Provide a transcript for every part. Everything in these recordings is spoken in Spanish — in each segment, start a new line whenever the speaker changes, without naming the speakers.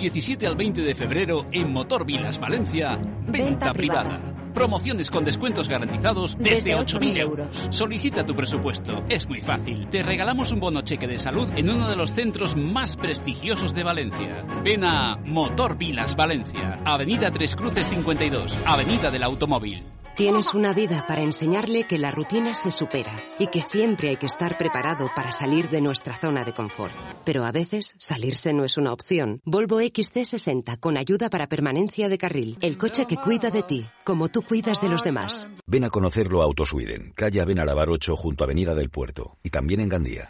17 al 20 de febrero en Motor Vilas Valencia, venta, privada. Promociones con descuentos garantizados desde, 8.000 euros. Solicita tu presupuesto. Es muy fácil. Te regalamos un bono cheque de salud en uno de los centros más prestigiosos de Valencia. Ven a Motor Vilas Valencia, Avenida Tres Cruces 52, Avenida del Automóvil.
Tienes una vida para enseñarle que la rutina se supera y que siempre hay que estar preparado para salir de nuestra zona de confort. Pero a veces salirse no es una opción. Volvo XC60 con ayuda para permanencia de carril. El coche que cuida de ti, como tú cuidas de los demás.
Ven a conocerlo a Autosweden, calle Avenarabar 8 junto a Avenida del Puerto y también en Gandía.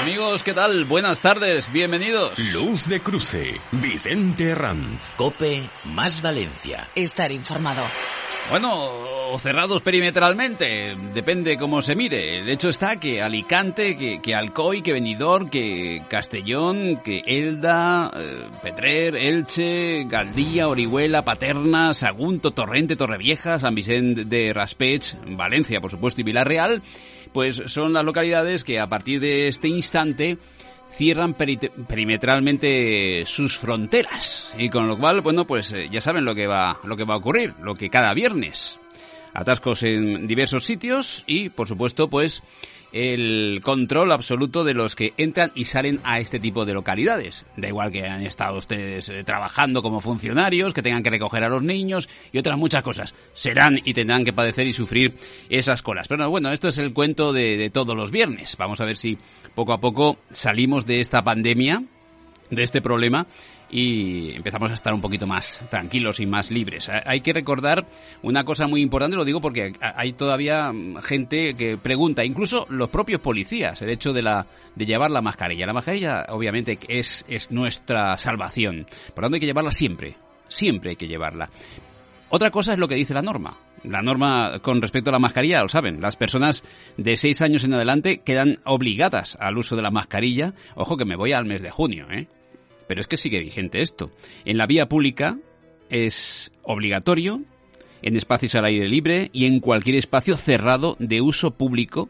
Amigos, ¿qué tal? Buenas tardes, bienvenidos.
Luz de cruce, Vicente Ranz.
Cope más Valencia.
Estar informado.
Bueno, cerrados perimetralmente, depende cómo se mire. El hecho está que Alicante, que, que Alcoy, que Benidorm, que Castellón, que Elda, eh, Petrer, Elche, Galdía, Orihuela, Paterna, Sagunto, Torrente, Torrevieja, San Vicente de Raspech, Valencia, por supuesto, y Villarreal, pues son las localidades que a partir de este instante cierran perimetralmente sus fronteras. Y con lo cual bueno pues eh, ya saben lo que va lo que va a ocurrir lo que cada viernes. Atascos en diversos sitios y por supuesto pues el control absoluto de los que entran y salen a este tipo de localidades. Da igual que han estado ustedes eh, trabajando como funcionarios, que tengan que recoger a los niños y otras muchas cosas. Serán y tendrán que padecer y sufrir esas colas. Pero bueno, esto es el cuento de, de todos los viernes. Vamos a ver si poco a poco salimos de esta pandemia, de este problema y empezamos a estar un poquito más tranquilos y más libres. Hay que recordar una cosa muy importante, lo digo porque hay todavía gente que pregunta, incluso los propios policías, el hecho de la de llevar la mascarilla. La mascarilla obviamente es es nuestra salvación. Por lo tanto hay que llevarla siempre, siempre hay que llevarla. Otra cosa es lo que dice la norma. La norma con respecto a la mascarilla, lo saben, las personas de seis años en adelante quedan obligadas al uso de la mascarilla. Ojo que me voy al mes de junio, ¿eh? Pero es que sigue vigente esto. En la vía pública es obligatorio, en espacios al aire libre y en cualquier espacio cerrado de uso público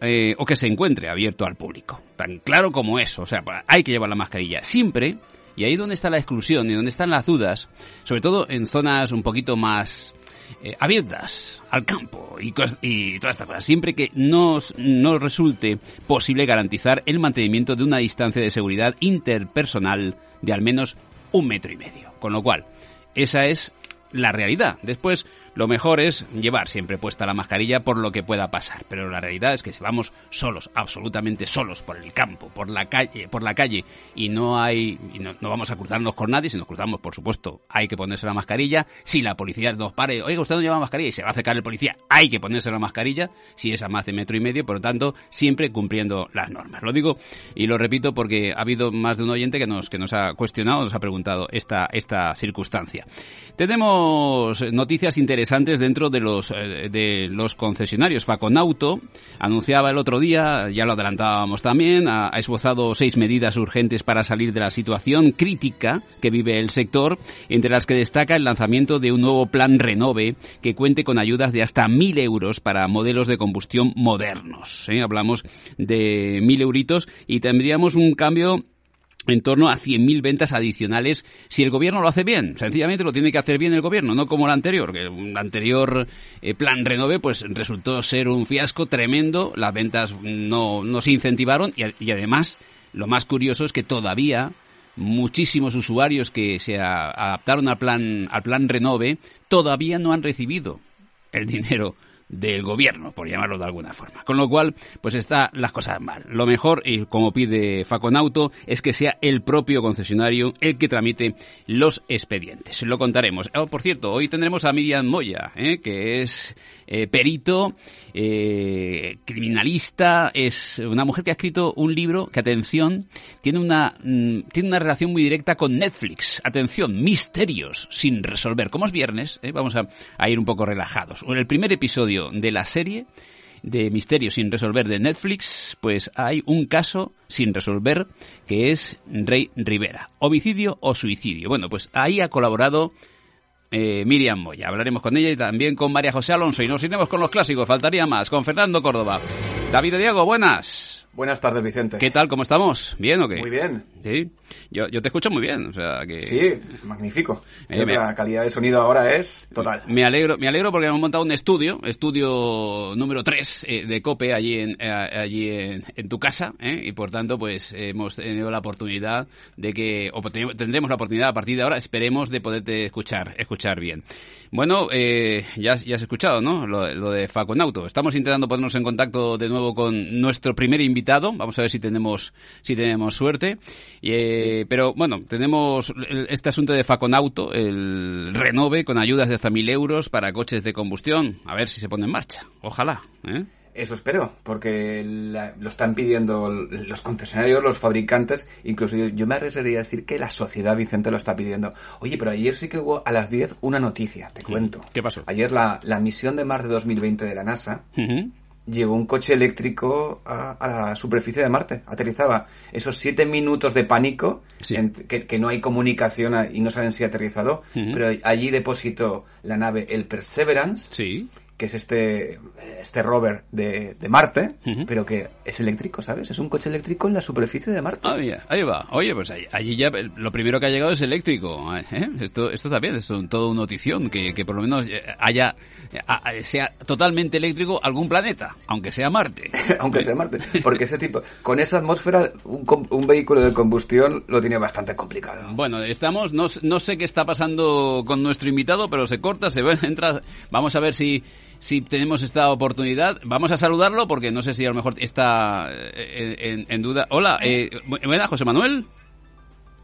eh, o que se encuentre abierto al público. Tan claro como eso. O sea, hay que llevar la mascarilla siempre. Y ahí donde está la exclusión y donde están las dudas, sobre todo en zonas un poquito más eh, abiertas al campo y, todas estas cosas, siempre que no, no resulte posible garantizar el mantenimiento de una distancia de seguridad interpersonal de al menos un metro y medio. Con lo cual, esa es la realidad. Después, lo mejor es llevar siempre puesta la mascarilla por lo que pueda pasar, pero la realidad es que si vamos solos, absolutamente solos por el campo, por la calle, por la calle y no hay y no, vamos a cruzarnos con nadie, si nos cruzamos, por supuesto, hay que ponerse la mascarilla. Si la policía nos pare, oiga, usted no lleva mascarilla y se va a acercar el policía, hay que ponerse la mascarilla, si es a más de metro y medio, por lo tanto, siempre cumpliendo las normas. Lo digo y lo repito porque ha habido más de un oyente que nos que nos ha cuestionado, nos ha preguntado esta esta circunstancia. Tenemos noticias interesantes interesantes dentro de los, eh, de los concesionarios. Faconauto anunciaba el otro día, ya lo adelantábamos también, ha, esbozado seis medidas urgentes para salir de la situación crítica que vive el sector, entre las que destaca el lanzamiento de un nuevo plan Renove que cuente con ayudas de hasta mil euros para modelos de combustión modernos. ¿eh? Hablamos de mil euritos y tendríamos un cambio en torno a 100.000 ventas adicionales si el gobierno lo hace bien. Sencillamente lo tiene que hacer bien el gobierno, no como el anterior, que el anterior eh, plan Renove pues resultó ser un fiasco tremendo, las ventas no, no se incentivaron y, y además lo más curioso es que todavía muchísimos usuarios que se adaptaron al plan al plan Renove todavía no han recibido el dinero del gobierno, por llamarlo de alguna forma. Con lo cual, pues está las cosas mal. Lo mejor, y como pide Faconauto, es que sea el propio concesionario el que tramite los expedientes. Lo contaremos. Oh, por cierto, hoy tendremos a Miriam Moya, ¿eh? que es eh, perito, eh, criminalista, es una mujer que ha escrito un libro que, atención, tiene una, mm, tiene una relación muy directa con Netflix. Atención, misterios sin resolver. Como es viernes, ¿eh? vamos a, a ir un poco relajados. En el primer episodio de la serie de Misterios sin resolver de Netflix, pues hay un caso sin resolver que es Rey Rivera. Homicidio o suicidio. Bueno, pues ahí ha colaborado eh, Miriam Moya. Hablaremos con ella y también con María José Alonso y nos iremos con los clásicos, faltaría más, con Fernando Córdoba. David Diego, buenas.
Buenas tardes, Vicente.
¿Qué tal? ¿Cómo estamos? ¿Bien o qué?
Muy bien.
Sí. Yo, yo te escucho muy bien, o sea que...
Sí, magnífico.
Eh, me-
La calidad de sonido ahora es total.
Me alegro, me alegro porque hemos montado un estudio, estudio número 3 de COPE allí en, eh, allí en, en tu casa, ¿eh? y por tanto pues hemos tenido la oportunidad de que, o ten- tendremos la oportunidad a partir de ahora, esperemos de poderte escuchar, escuchar bien. Bueno, eh, ya, has- ya has escuchado, ¿no? Lo, lo de Faconauto. Estamos intentando ponernos en contacto de nuevo con nuestro primer invitado. Vamos a ver si tenemos, si tenemos suerte. Y, eh, Pero bueno, tenemos el- este asunto de Faconauto, el renove con ayudas de hasta mil euros para coches de combustión. A ver si se pone en marcha. Ojalá. ¿eh?
Eso espero, porque la- lo están pidiendo los concesionarios, los fabricantes, incluso yo, yo me arriesgaría a decir que la sociedad Vicente lo está pidiendo. Oye, pero ayer sí que hubo a las 10 una noticia, te cuento.
¿Qué pasó?
Ayer la, la misión de Marte 2020 de la NASA. Llevó un coche eléctrico a, a la superficie de Marte, aterrizaba. Esos siete minutos de pánico,
Sí.
en- que, que no hay comunicación y no saben si ha aterrizado, pero allí depositó la nave el Perseverance,
Sí.
Que es este, este rover de, de Marte, pero que es eléctrico, ¿sabes? Es un coche eléctrico en la superficie de Marte.
Ah, mira, ahí va. Oye, pues ahí- allí ya lo primero que ha llegado es eléctrico. ¿eh? Esto, esto también es un- todo una notición, que, que por lo menos eh, haya, sea totalmente eléctrico algún planeta, aunque sea Marte.
Aunque sea Marte. Porque ese tipo, con esa atmósfera, un, un vehículo de combustión lo tiene bastante complicado.
Bueno, estamos, no, no sé qué está pasando con nuestro invitado, pero se corta, se entra. Vamos a ver si, si tenemos esta oportunidad. Vamos a saludarlo porque no sé si a lo mejor está eh, en, en- en duda. Hola, eh, bu- buena, José Manuel.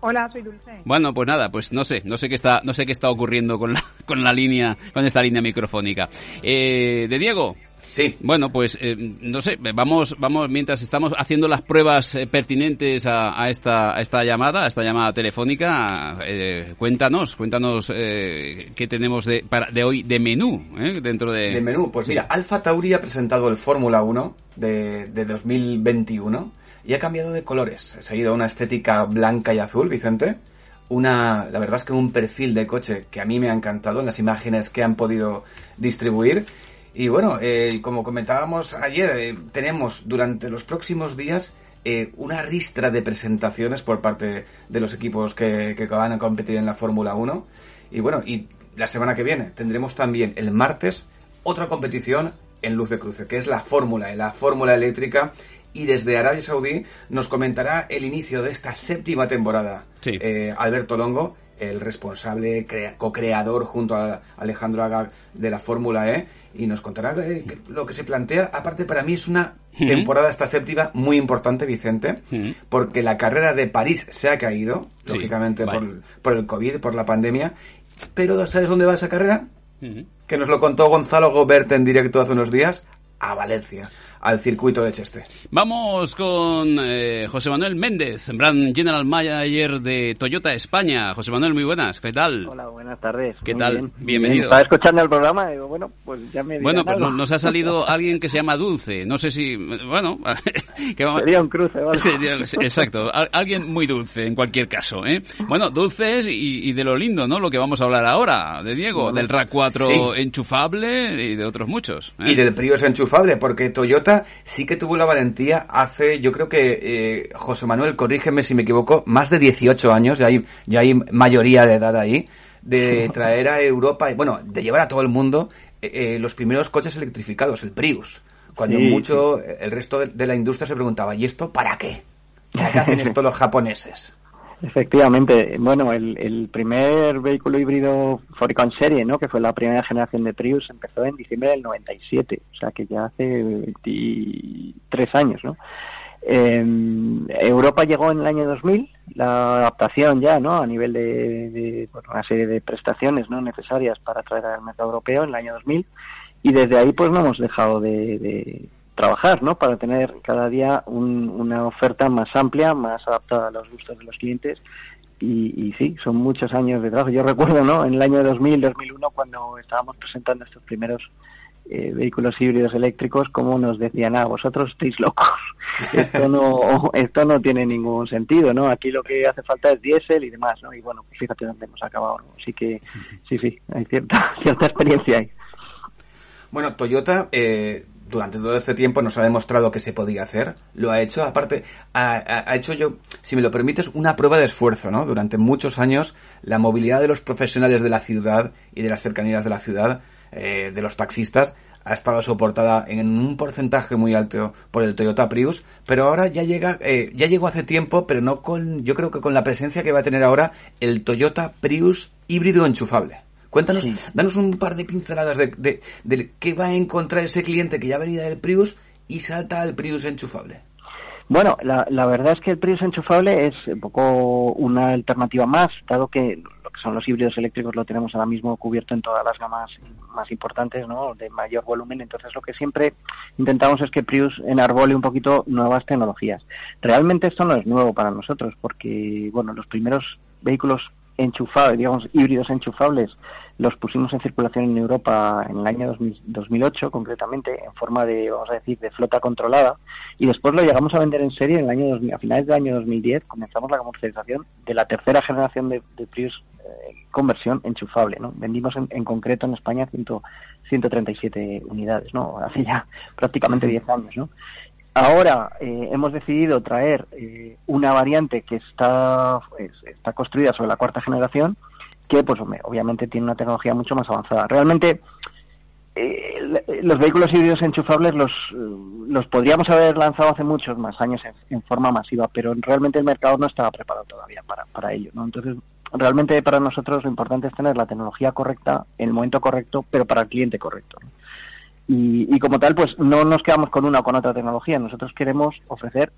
Hola, soy Dulce.
Bueno, pues nada, pues no sé, no sé qué está, no sé qué está ocurriendo con la, con la línea, con esta línea microfónica. Eh, de Diego.
Sí.
Bueno, pues eh, no sé, vamos, vamos mientras estamos haciendo las pruebas eh, pertinentes a, a esta, a esta llamada, a esta llamada telefónica. eh, cuéntanos, cuéntanos eh, qué tenemos de, para, de hoy de menú eh, dentro de.
De menú, pues mira, Alfa Tauri ha presentado el Fórmula 1 de, de 2021 y ha cambiado de colores. Se ha ido a una estética blanca y azul, Vicente. Una, la verdad es que un perfil de coche que a mí me ha encantado en las imágenes que han podido distribuir. Y bueno, eh, como comentábamos ayer, eh, tenemos durante los próximos días eh, una ristra de presentaciones por parte de los equipos que, que van a competir en la Fórmula 1. Y bueno, y la semana que viene tendremos también el martes otra competición en luz de cruce, que es la Fórmula, la Fórmula Eléctrica. Y desde Arabia Saudí nos comentará el inicio de esta séptima temporada.
Sí.
Eh, Alberto Longo, el responsable, crea- co-creador junto a Alejandro Agag de la Fórmula E, y nos contará eh, lo que se plantea. Aparte, para mí es una temporada, esta séptima, muy importante, Vicente, porque la carrera de París se ha caído,
Sí,
lógicamente
vale.
por, por el COVID, por la pandemia. Pero ¿sabes dónde va esa carrera? Que nos lo contó Gonzalo Gobert en directo hace unos días, a Valencia, al circuito de Cheste.
Vamos con eh, José Manuel Méndez, Brand General Manager de Toyota España. José Manuel, muy buenas, ¿qué tal?
Hola, buenas tardes.
¿Qué
Muy
tal?
bien,
Bienvenido.
bien. Estaba escuchando el programa y digo, bueno, pues ya me
Bueno, pues
algo.
nos ha salido alguien que se llama Dulce. No sé si. Bueno, que vamos-
Sería un cruce, ¿vale?
Sería- exacto, al- alguien muy dulce en cualquier caso. ¿eh? Bueno, dulces y, y de lo lindo, ¿no? Lo que vamos a hablar ahora, de Diego,
Bueno,
del RAC4
sí.
enchufable y de otros muchos. ¿eh?
Y del Prius enchufable, porque Toyota sí que tuvo la valentía hace, yo creo que, eh, José Manuel, corrígeme si me equivoco, más de 18 años, ya hay, ya hay mayoría de edad ahí, de traer a Europa, y bueno, de llevar a todo el mundo eh, eh, los primeros coches electrificados, el Prius. Cuando
Sí,
mucho el resto de, de la industria se preguntaba, ¿y esto para qué? ¿Para qué hacen esto los japoneses?
Efectivamente, bueno, el, el primer vehículo híbrido Foricon Serie, ¿no? Que fue la primera generación de Prius, empezó en diciembre del 97, o sea que ya hace 23 años, ¿no? Eh, Europa llegó en el año 2000, la adaptación ya, ¿no? A nivel de, de, bueno, una serie de prestaciones, ¿no? Necesarias para traer al mercado europeo en el año 2000 y desde ahí pues no hemos dejado de, de trabajar, ¿no? Para tener cada día un- una oferta más amplia, más adaptada a los gustos de los clientes y, y sí, son muchos años de trabajo. Yo recuerdo, ¿no? En el año 2000, 2001 cuando estábamos presentando estos primeros eh, vehículos híbridos eléctricos, como nos decían, ah, vosotros estáis locos, esto no, esto no tiene ningún sentido, ¿no? Aquí lo que hace falta es diésel y demás, ¿no? Y bueno, pues fíjate dónde hemos acabado, ¿no? Así que sí, sí, hay cierta, cierta experiencia ahí.
Bueno, Toyota eh, durante todo este tiempo nos ha demostrado que se podía hacer, lo ha hecho, aparte, ha, hecho yo, si me lo permites, una prueba de esfuerzo, ¿no? Durante muchos años, la movilidad de los profesionales de la ciudad y de las cercanías de la ciudad, eh, de los taxistas, ha estado soportada en un porcentaje muy alto por el Toyota Prius, pero ahora ya llega, eh, ya llegó hace tiempo, pero no con, yo creo que con la presencia que va a tener ahora el Toyota Prius híbrido enchufable. Cuéntanos, danos un par de pinceladas de, de, qué va a encontrar ese cliente que ya venía del Prius y salta al Prius enchufable.
Bueno, la, la, verdad es que el Prius enchufable es un poco una alternativa más, dado que lo que son los híbridos eléctricos lo tenemos ahora mismo cubierto en todas las gamas más importantes, ¿no? De mayor volumen. Entonces, lo que siempre intentamos es que Prius enarbole un poquito nuevas tecnologías. Realmente esto no es nuevo para nosotros, porque, bueno, los primeros vehículos enchufables, digamos, híbridos enchufables, los pusimos en circulación en Europa en el año 2008, concretamente, en forma de, vamos a decir, de flota controlada, y después lo llegamos a vender en serie en el año a finales del año 2010, comenzamos la comercialización de la tercera generación de, Prius eh, conversión enchufable, ¿no? Vendimos en, concreto en España 137 unidades, ¿no? Hace ya prácticamente 10 años, ¿no? Ahora eh, hemos decidido traer eh, una variante que está, está construida sobre la cuarta generación, que pues obviamente tiene una tecnología mucho más avanzada. Realmente eh, los vehículos híbridos enchufables los, los podríamos haber lanzado hace muchos más años en, forma masiva, pero realmente el mercado no estaba preparado todavía para, para ello. ¿no? Entonces, realmente para nosotros lo importante es tener la tecnología correcta en el momento correcto, pero para el cliente correcto. Y, como tal, pues no nos quedamos con una o con otra tecnología. Nosotros queremos ofrecer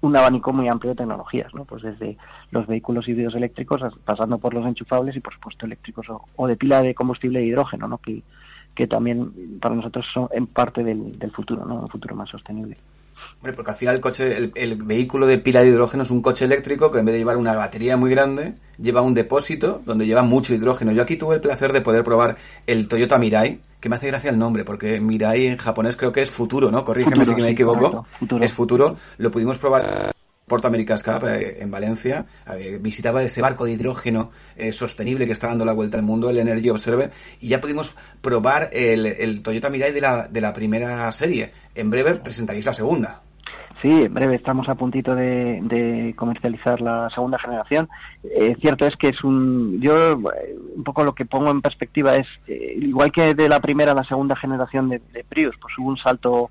un abanico muy amplio de tecnologías, ¿no? Pues desde los vehículos híbridos eléctricos, pasando por los enchufables y, por supuesto, eléctricos o, de pila de combustible de hidrógeno, ¿no? Que, que también para nosotros son en parte del, del futuro, ¿no? Un futuro más sostenible.
Hombre, porque al final el coche, el, vehículo de pila de hidrógeno es un coche eléctrico que en vez de llevar una batería muy grande, lleva un depósito donde lleva mucho hidrógeno. Yo aquí tuve el placer de poder probar el Toyota Mirai, que me hace gracia el nombre, porque Mirai en japonés creo que es futuro, ¿no? Corrígeme si me equivoco. Es futuro. Lo pudimos probar Porto America's Cup eh, en Valencia, eh, visitaba ese barco de hidrógeno eh, sostenible que está dando la vuelta al mundo, el Energy Observer, y ya pudimos probar el, Toyota Mirai de la, de la primera serie. En breve presentaréis la segunda.
Sí, en breve estamos a puntito de, comercializar la segunda generación. Eh, cierto es que es un. Yo, un poco lo que pongo en perspectiva es, eh, igual que de la primera a la segunda generación de, Prius, pues hubo un salto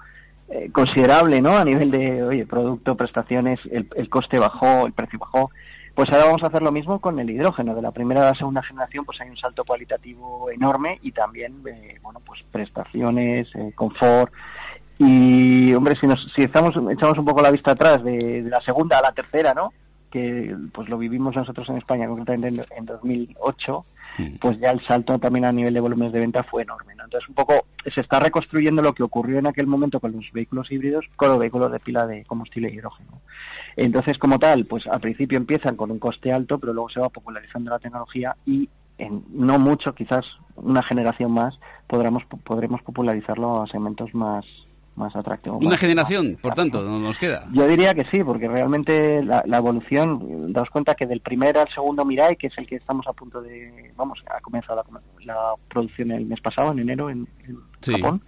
eh, considerable, ¿no? A nivel de, oye, producto, prestaciones, el, el coste bajó, el precio bajó. Pues ahora vamos a hacer lo mismo con el hidrógeno. De la primera a la segunda generación, pues hay un salto cualitativo enorme y también, bueno, pues prestaciones, confort. Y, hombre, si, nos, si estamos, echamos un poco la vista atrás de, la segunda a la tercera, ¿no? Que pues lo vivimos nosotros en España concretamente en, 2008, pues ya el salto también a nivel de volúmenes de venta fue enorme, ¿no? Entonces un poco se está reconstruyendo lo que ocurrió en aquel momento con los vehículos híbridos con los vehículos de pila de combustible e hidrógeno. Entonces, como tal, pues al principio empiezan con un coste alto, pero luego se va popularizando la tecnología y en no mucho, quizás una generación más, podremos, podremos popularizarlo a segmentos más, más atractivo.
Una generación, por tanto, no nos queda.
Yo diría que sí, porque realmente la, evolución, daos cuenta que del primer al segundo Mirai, que es el que estamos a punto de, vamos, ha comenzado la, producción el mes pasado, en enero, en, Japón,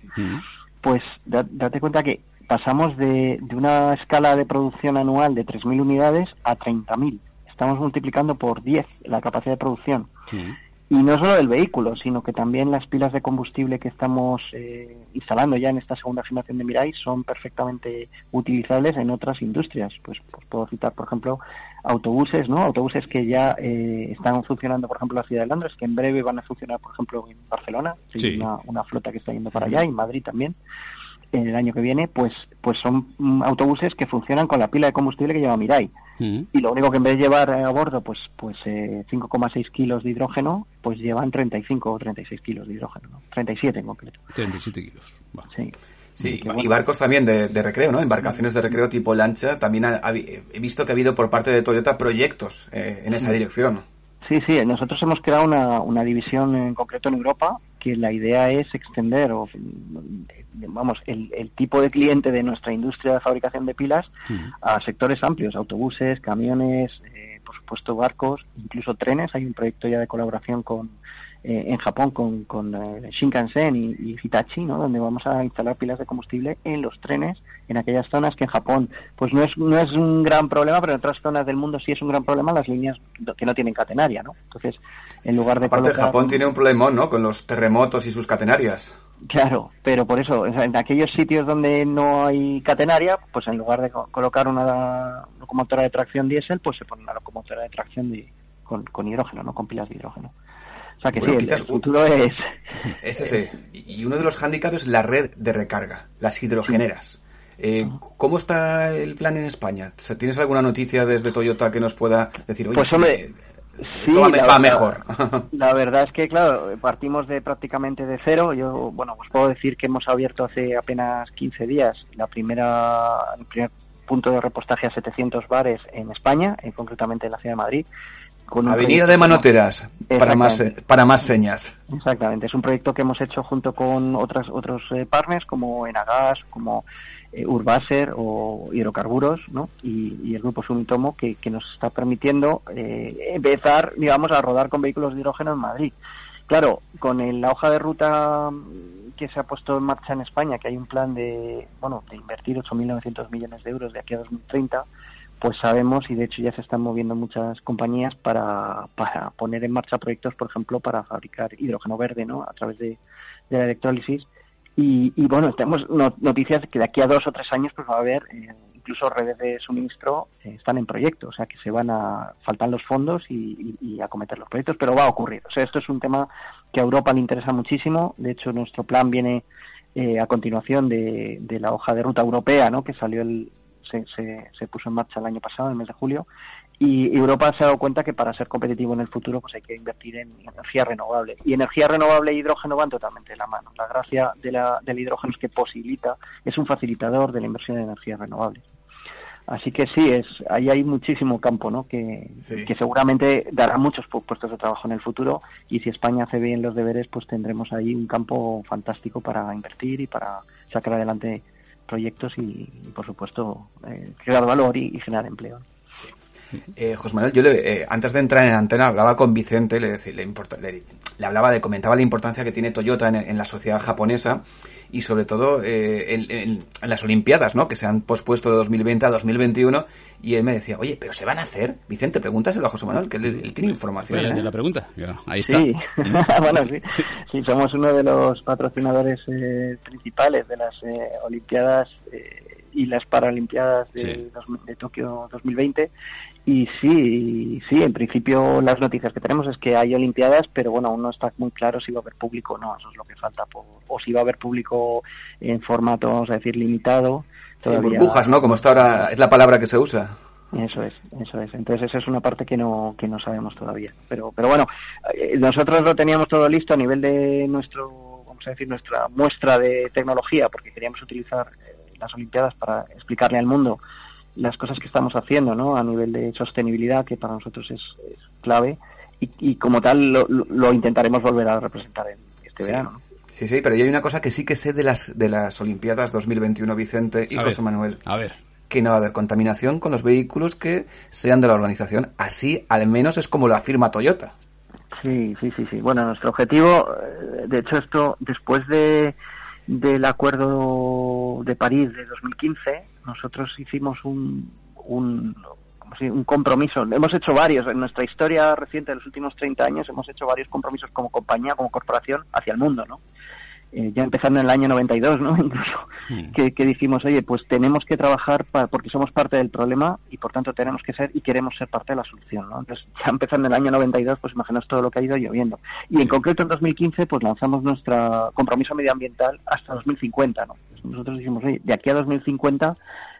pues date cuenta que pasamos de, de, una escala de producción anual de 3.000 unidades a 30.000. Estamos multiplicando por 10 la capacidad de producción. Y no solo el vehículo, sino que también las pilas de combustible que estamos eh, instalando ya en esta segunda generación de Mirai son perfectamente utilizables en otras industrias. Pues, pues puedo citar, por ejemplo, autobuses, ¿no? Autobuses que ya eh, están funcionando, por ejemplo, en la ciudad de Londres, que en breve van a funcionar, por ejemplo, en Barcelona. Sí. Una, una flota que está yendo para allá, y en Madrid también en el año que viene, pues, pues son mm, autobuses que funcionan con la pila de combustible que lleva Mirai. Mm. Y lo único que en vez de llevar a bordo pues, pues eh, 5,6 kilos de hidrógeno, pues llevan 35 o 36 kilos de hidrógeno, ¿no? 37 en concreto.
37 kilos.
Sí. Sí, y barcos también de, recreo, ¿no? Embarcaciones de recreo tipo lancha. También he visto que ha habido por parte de Toyota proyectos eh, en esa dirección.
Sí, sí, nosotros hemos creado una, una división en concreto en Europa que la idea es extender o vamos el, el tipo de cliente de nuestra industria de fabricación de pilas a sectores amplios, autobuses, camiones, eh, por supuesto barcos, incluso trenes. Hay un proyecto ya de colaboración con eh, en Japón con, con eh, Shinkansen y, Hitachi, ¿no? donde vamos a instalar pilas de combustible en los trenes, en aquellas zonas que en Japón pues no es, no es un gran problema, pero en otras zonas del mundo sí es un gran problema las líneas que no tienen catenaria. ¿no? Entonces, en lugar de...
Aparte, Japón tiene un problema ¿no? con los terremotos y sus catenarias.
Claro, pero por eso, en aquellos sitios donde no hay catenaria, pues en lugar de colocar una locomotora de tracción diésel, pues se pone una locomotora de tracción de, con, con hidrógeno, no con pilas de hidrógeno. O sea que sí, el, futuro es...
Ese, Y uno de los hándicaps es la red de recarga, las hidrogeneras. Eh, ¿Cómo está el plan en España? ¿Tienes alguna noticia desde Toyota que nos pueda decir, oye,
pues hombre, sí,
va, mejor?
la verdad es que, claro, partimos de prácticamente de cero. Yo, bueno, os puedo decir que hemos abierto hace apenas 15 días la primera, el primer punto de repostaje a 700 bares en España, eh, concretamente en la ciudad de Madrid.
Avenida de Manoteras, para más, para más señas.
Exactamente, es un proyecto que hemos hecho junto con otras, otros eh, partners como Enagas, como eh, Urbaser o Hidrocarburos, ¿no? Y, el grupo Sumitomo que, nos está permitiendo eh, empezar, digamos, a rodar con vehículos de hidrógeno en Madrid. Claro, con la hoja de ruta que se ha puesto en marcha en España, que hay un plan de, bueno, de invertir 8.900 millones de euros de aquí a 2030, pues sabemos y de hecho ya se están moviendo muchas compañías para, poner en marcha proyectos, por ejemplo, para fabricar hidrógeno verde, ¿no? A través de, la electrólisis. Y, y, bueno, tenemos noticias que de aquí a dos o tres años pues va a haber eh, incluso redes de suministro eh, están en proyecto, o sea que se van a faltan los fondos y, y, y, acometer los proyectos, pero va a ocurrir. O sea, esto es un tema que a Europa le interesa muchísimo. De hecho, nuestro plan viene eh, a continuación de, de, la hoja de ruta europea, ¿no? Que salió el, se, se, puso en marcha el año pasado, en el mes de julio, y Europa se ha dado cuenta que para ser competitivo en el futuro pues hay que invertir en energía renovable. Y energía renovable e hidrógeno van totalmente de la mano. La gracia de la, del hidrógeno es que posibilita, es un facilitador de la inversión en energías renovables. Así que sí, es ahí hay muchísimo campo, ¿no? Que, que seguramente dará muchos puestos de trabajo en el futuro y si España hace bien los deberes, pues tendremos ahí un campo fantástico para invertir y para sacar adelante proyectos y, por supuesto, eh, crear valor y, generar empleo.
Eh, José Manuel, yo le, eh, antes de entrar en antena hablaba con Vicente, le, le, le, hablaba de, comentaba la importancia que tiene Toyota en, la sociedad japonesa y sobre todo eh, en, las Olimpiadas, ¿no? Que se han pospuesto de 2020 a 2021 y él me decía, oye, pero se van a hacer. Vicente, pregúntaselo a José Manuel, que él, tiene información.
¿eh? la pregunta, ahí está.
Sí, bueno, sí. sí. somos uno de los patrocinadores eh, principales de las Olimpiadas y las Paralimpiadas de, de Tokio 2020 y sí, sí, en principio las noticias que tenemos es que hay Olimpiadas, pero bueno, aún no está muy claro si va a haber público o no, eso es lo que falta, o si va a haber público en formato, vamos a decir, limitado.
burbujas, ¿no? Como está ahora, es la palabra que se usa.
Eso es, eso es. Entonces esa es una parte que no, que no sabemos todavía. Pero, pero bueno, eh, nosotros lo teníamos todo listo a nivel de nuestro, vamos a decir, nuestra muestra de tecnología, porque queríamos utilizar eh, las Olimpiadas para explicarle al mundo las cosas que estamos haciendo ¿no? a nivel de sostenibilidad, que para nosotros es, clave, y, como tal lo, intentaremos volver a representar en este verano.
Sí, sí, pero hay una cosa que sí que sé de las, de las Olimpiadas 2021, Vicente y José Manuel.
A ver.
Que no va a haber contaminación con los vehículos que sean de la organización. Así, al menos, es como lo afirma Toyota.
Sí, sí, sí, sí. Bueno, nuestro objetivo, eh, de hecho, esto después de del Acuerdo de París de 2015, nosotros hicimos un, un, compromiso. Hemos hecho varios en nuestra historia reciente de los últimos 30 años, hemos hecho varios compromisos como compañía, como corporación hacia el mundo, ¿no? Eh, ya empezando en el año 92, ¿no? Incluso, hmm. que, que, dijimos, oye, pues tenemos que trabajar para, porque somos parte del problema y por tanto tenemos que ser y queremos ser parte de la solución, ¿no? Entonces, ya empezando en el año 92, pues imaginaos todo lo que ha ido lloviendo. Y en concreto en 2015, pues lanzamos nuestro compromiso medioambiental hasta 2050, ¿no? Pues nosotros dijimos, oye, de aquí a 2050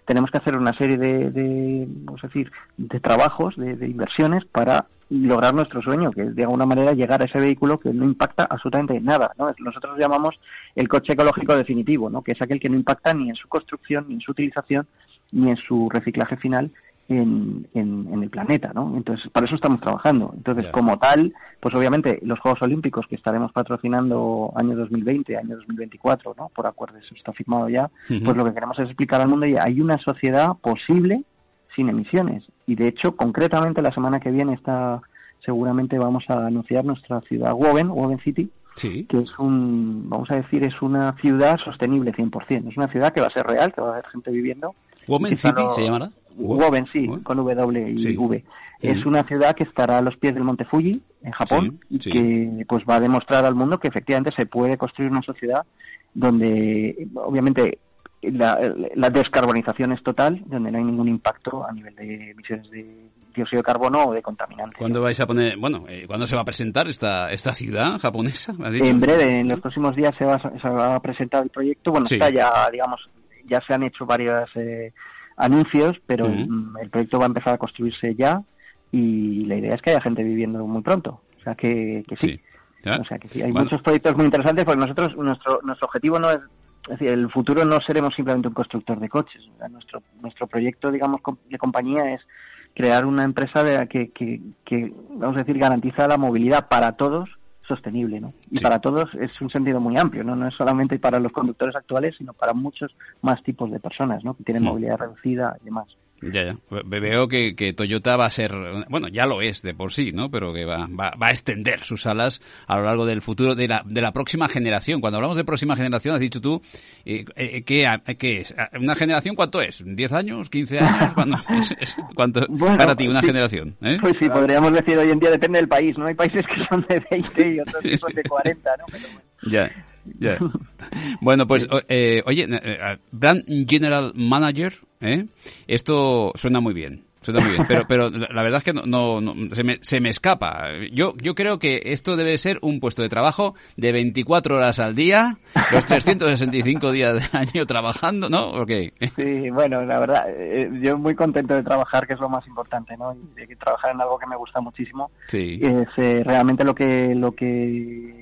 tenemos que hacer una serie de, de vamos a decir, de trabajos, de, de inversiones para lograr nuestro sueño, que es de alguna manera llegar a ese vehículo que no impacta absolutamente nada. ¿no? Nosotros llamamos el coche ecológico definitivo, ¿no? que es aquel que no impacta ni en su construcción, ni en su utilización, ni en su reciclaje final en, en, el planeta, ¿no? Entonces, para eso estamos trabajando. Entonces, como tal, pues obviamente los Juegos Olímpicos que estaremos patrocinando año 2020, año 2024, ¿no? Por acuerdo, eso está firmado ya, pues lo que queremos es explicar al mundo y hay una sociedad posible sin emisiones. Y de hecho, concretamente la semana que viene está seguramente vamos a anunciar nuestra ciudad Woven, Woven City, que es un, vamos a decir, es una ciudad sostenible 100%. Es una ciudad que va a ser real, que va a haber gente viviendo.
¿Woven City se llamará?
Woven, sí, con W y V. Es una ciudad que estará a los pies del monte Fuji, en Japón, y que pues va a demostrar al mundo que efectivamente se puede construir una sociedad donde, obviamente, la, la descarbonización es total, donde no hay ningún impacto a nivel de emisiones de dióxido de carbono o de contaminantes.
¿Cuándo vais a poner, bueno, eh, cuándo se va a presentar esta, esta ciudad japonesa?
En breve, en los próximos días se va, se va a presentar el proyecto. Bueno, está ya, digamos, ya se han hecho varios eh, anuncios, pero el proyecto va a empezar a construirse ya y la idea es que haya gente viviendo muy pronto. O sea que, que sí. O sea que sí, hay muchos proyectos muy interesantes porque nosotros, nuestro, nuestro objetivo no es es decir, el futuro no seremos simplemente un constructor de coches. Nuestro, nuestro proyecto, digamos, de compañía es crear una empresa de, que, que, que, vamos a decir, garantiza la movilidad para todos sostenible, ¿no? Y para todos es un sentido muy amplio, ¿no? No es solamente para los conductores actuales, sino para muchos más tipos de personas, ¿no? Que tienen mm. movilidad reducida y demás.
Ya, ya. Veo que, que, Toyota va a ser, bueno, ya lo es de por sí, ¿no? Pero que va, va, va, a extender sus alas a lo largo del futuro de la, de la próxima generación. Cuando hablamos de próxima generación, has dicho tú, eh, eh ¿qué, ¿qué, es? ¿Una generación cuánto es? ¿10 años? ¿15 años? ¿Cuánto, es, cuánto para ti una generación? ¿eh?
Pues sí, podríamos decir hoy en día depende del país, ¿no? Hay países que son de 20 y otros que son de 40, ¿no?
Ya. Bueno, pues, eh, oye, eh, Brand General Manager, ¿eh? esto suena muy bien. Suena muy bien, pero, pero la verdad es que no, se, me, se, me, escapa. Yo, yo creo que esto debe ser un puesto de trabajo de 24 horas al día, los 365 días del año trabajando, ¿no? Okay.
Sí, bueno, la verdad, eh, yo muy contento de trabajar, que es lo más importante, ¿no? Y de trabajar en algo que me gusta muchísimo.
Sí.
Es eh, realmente lo que, lo que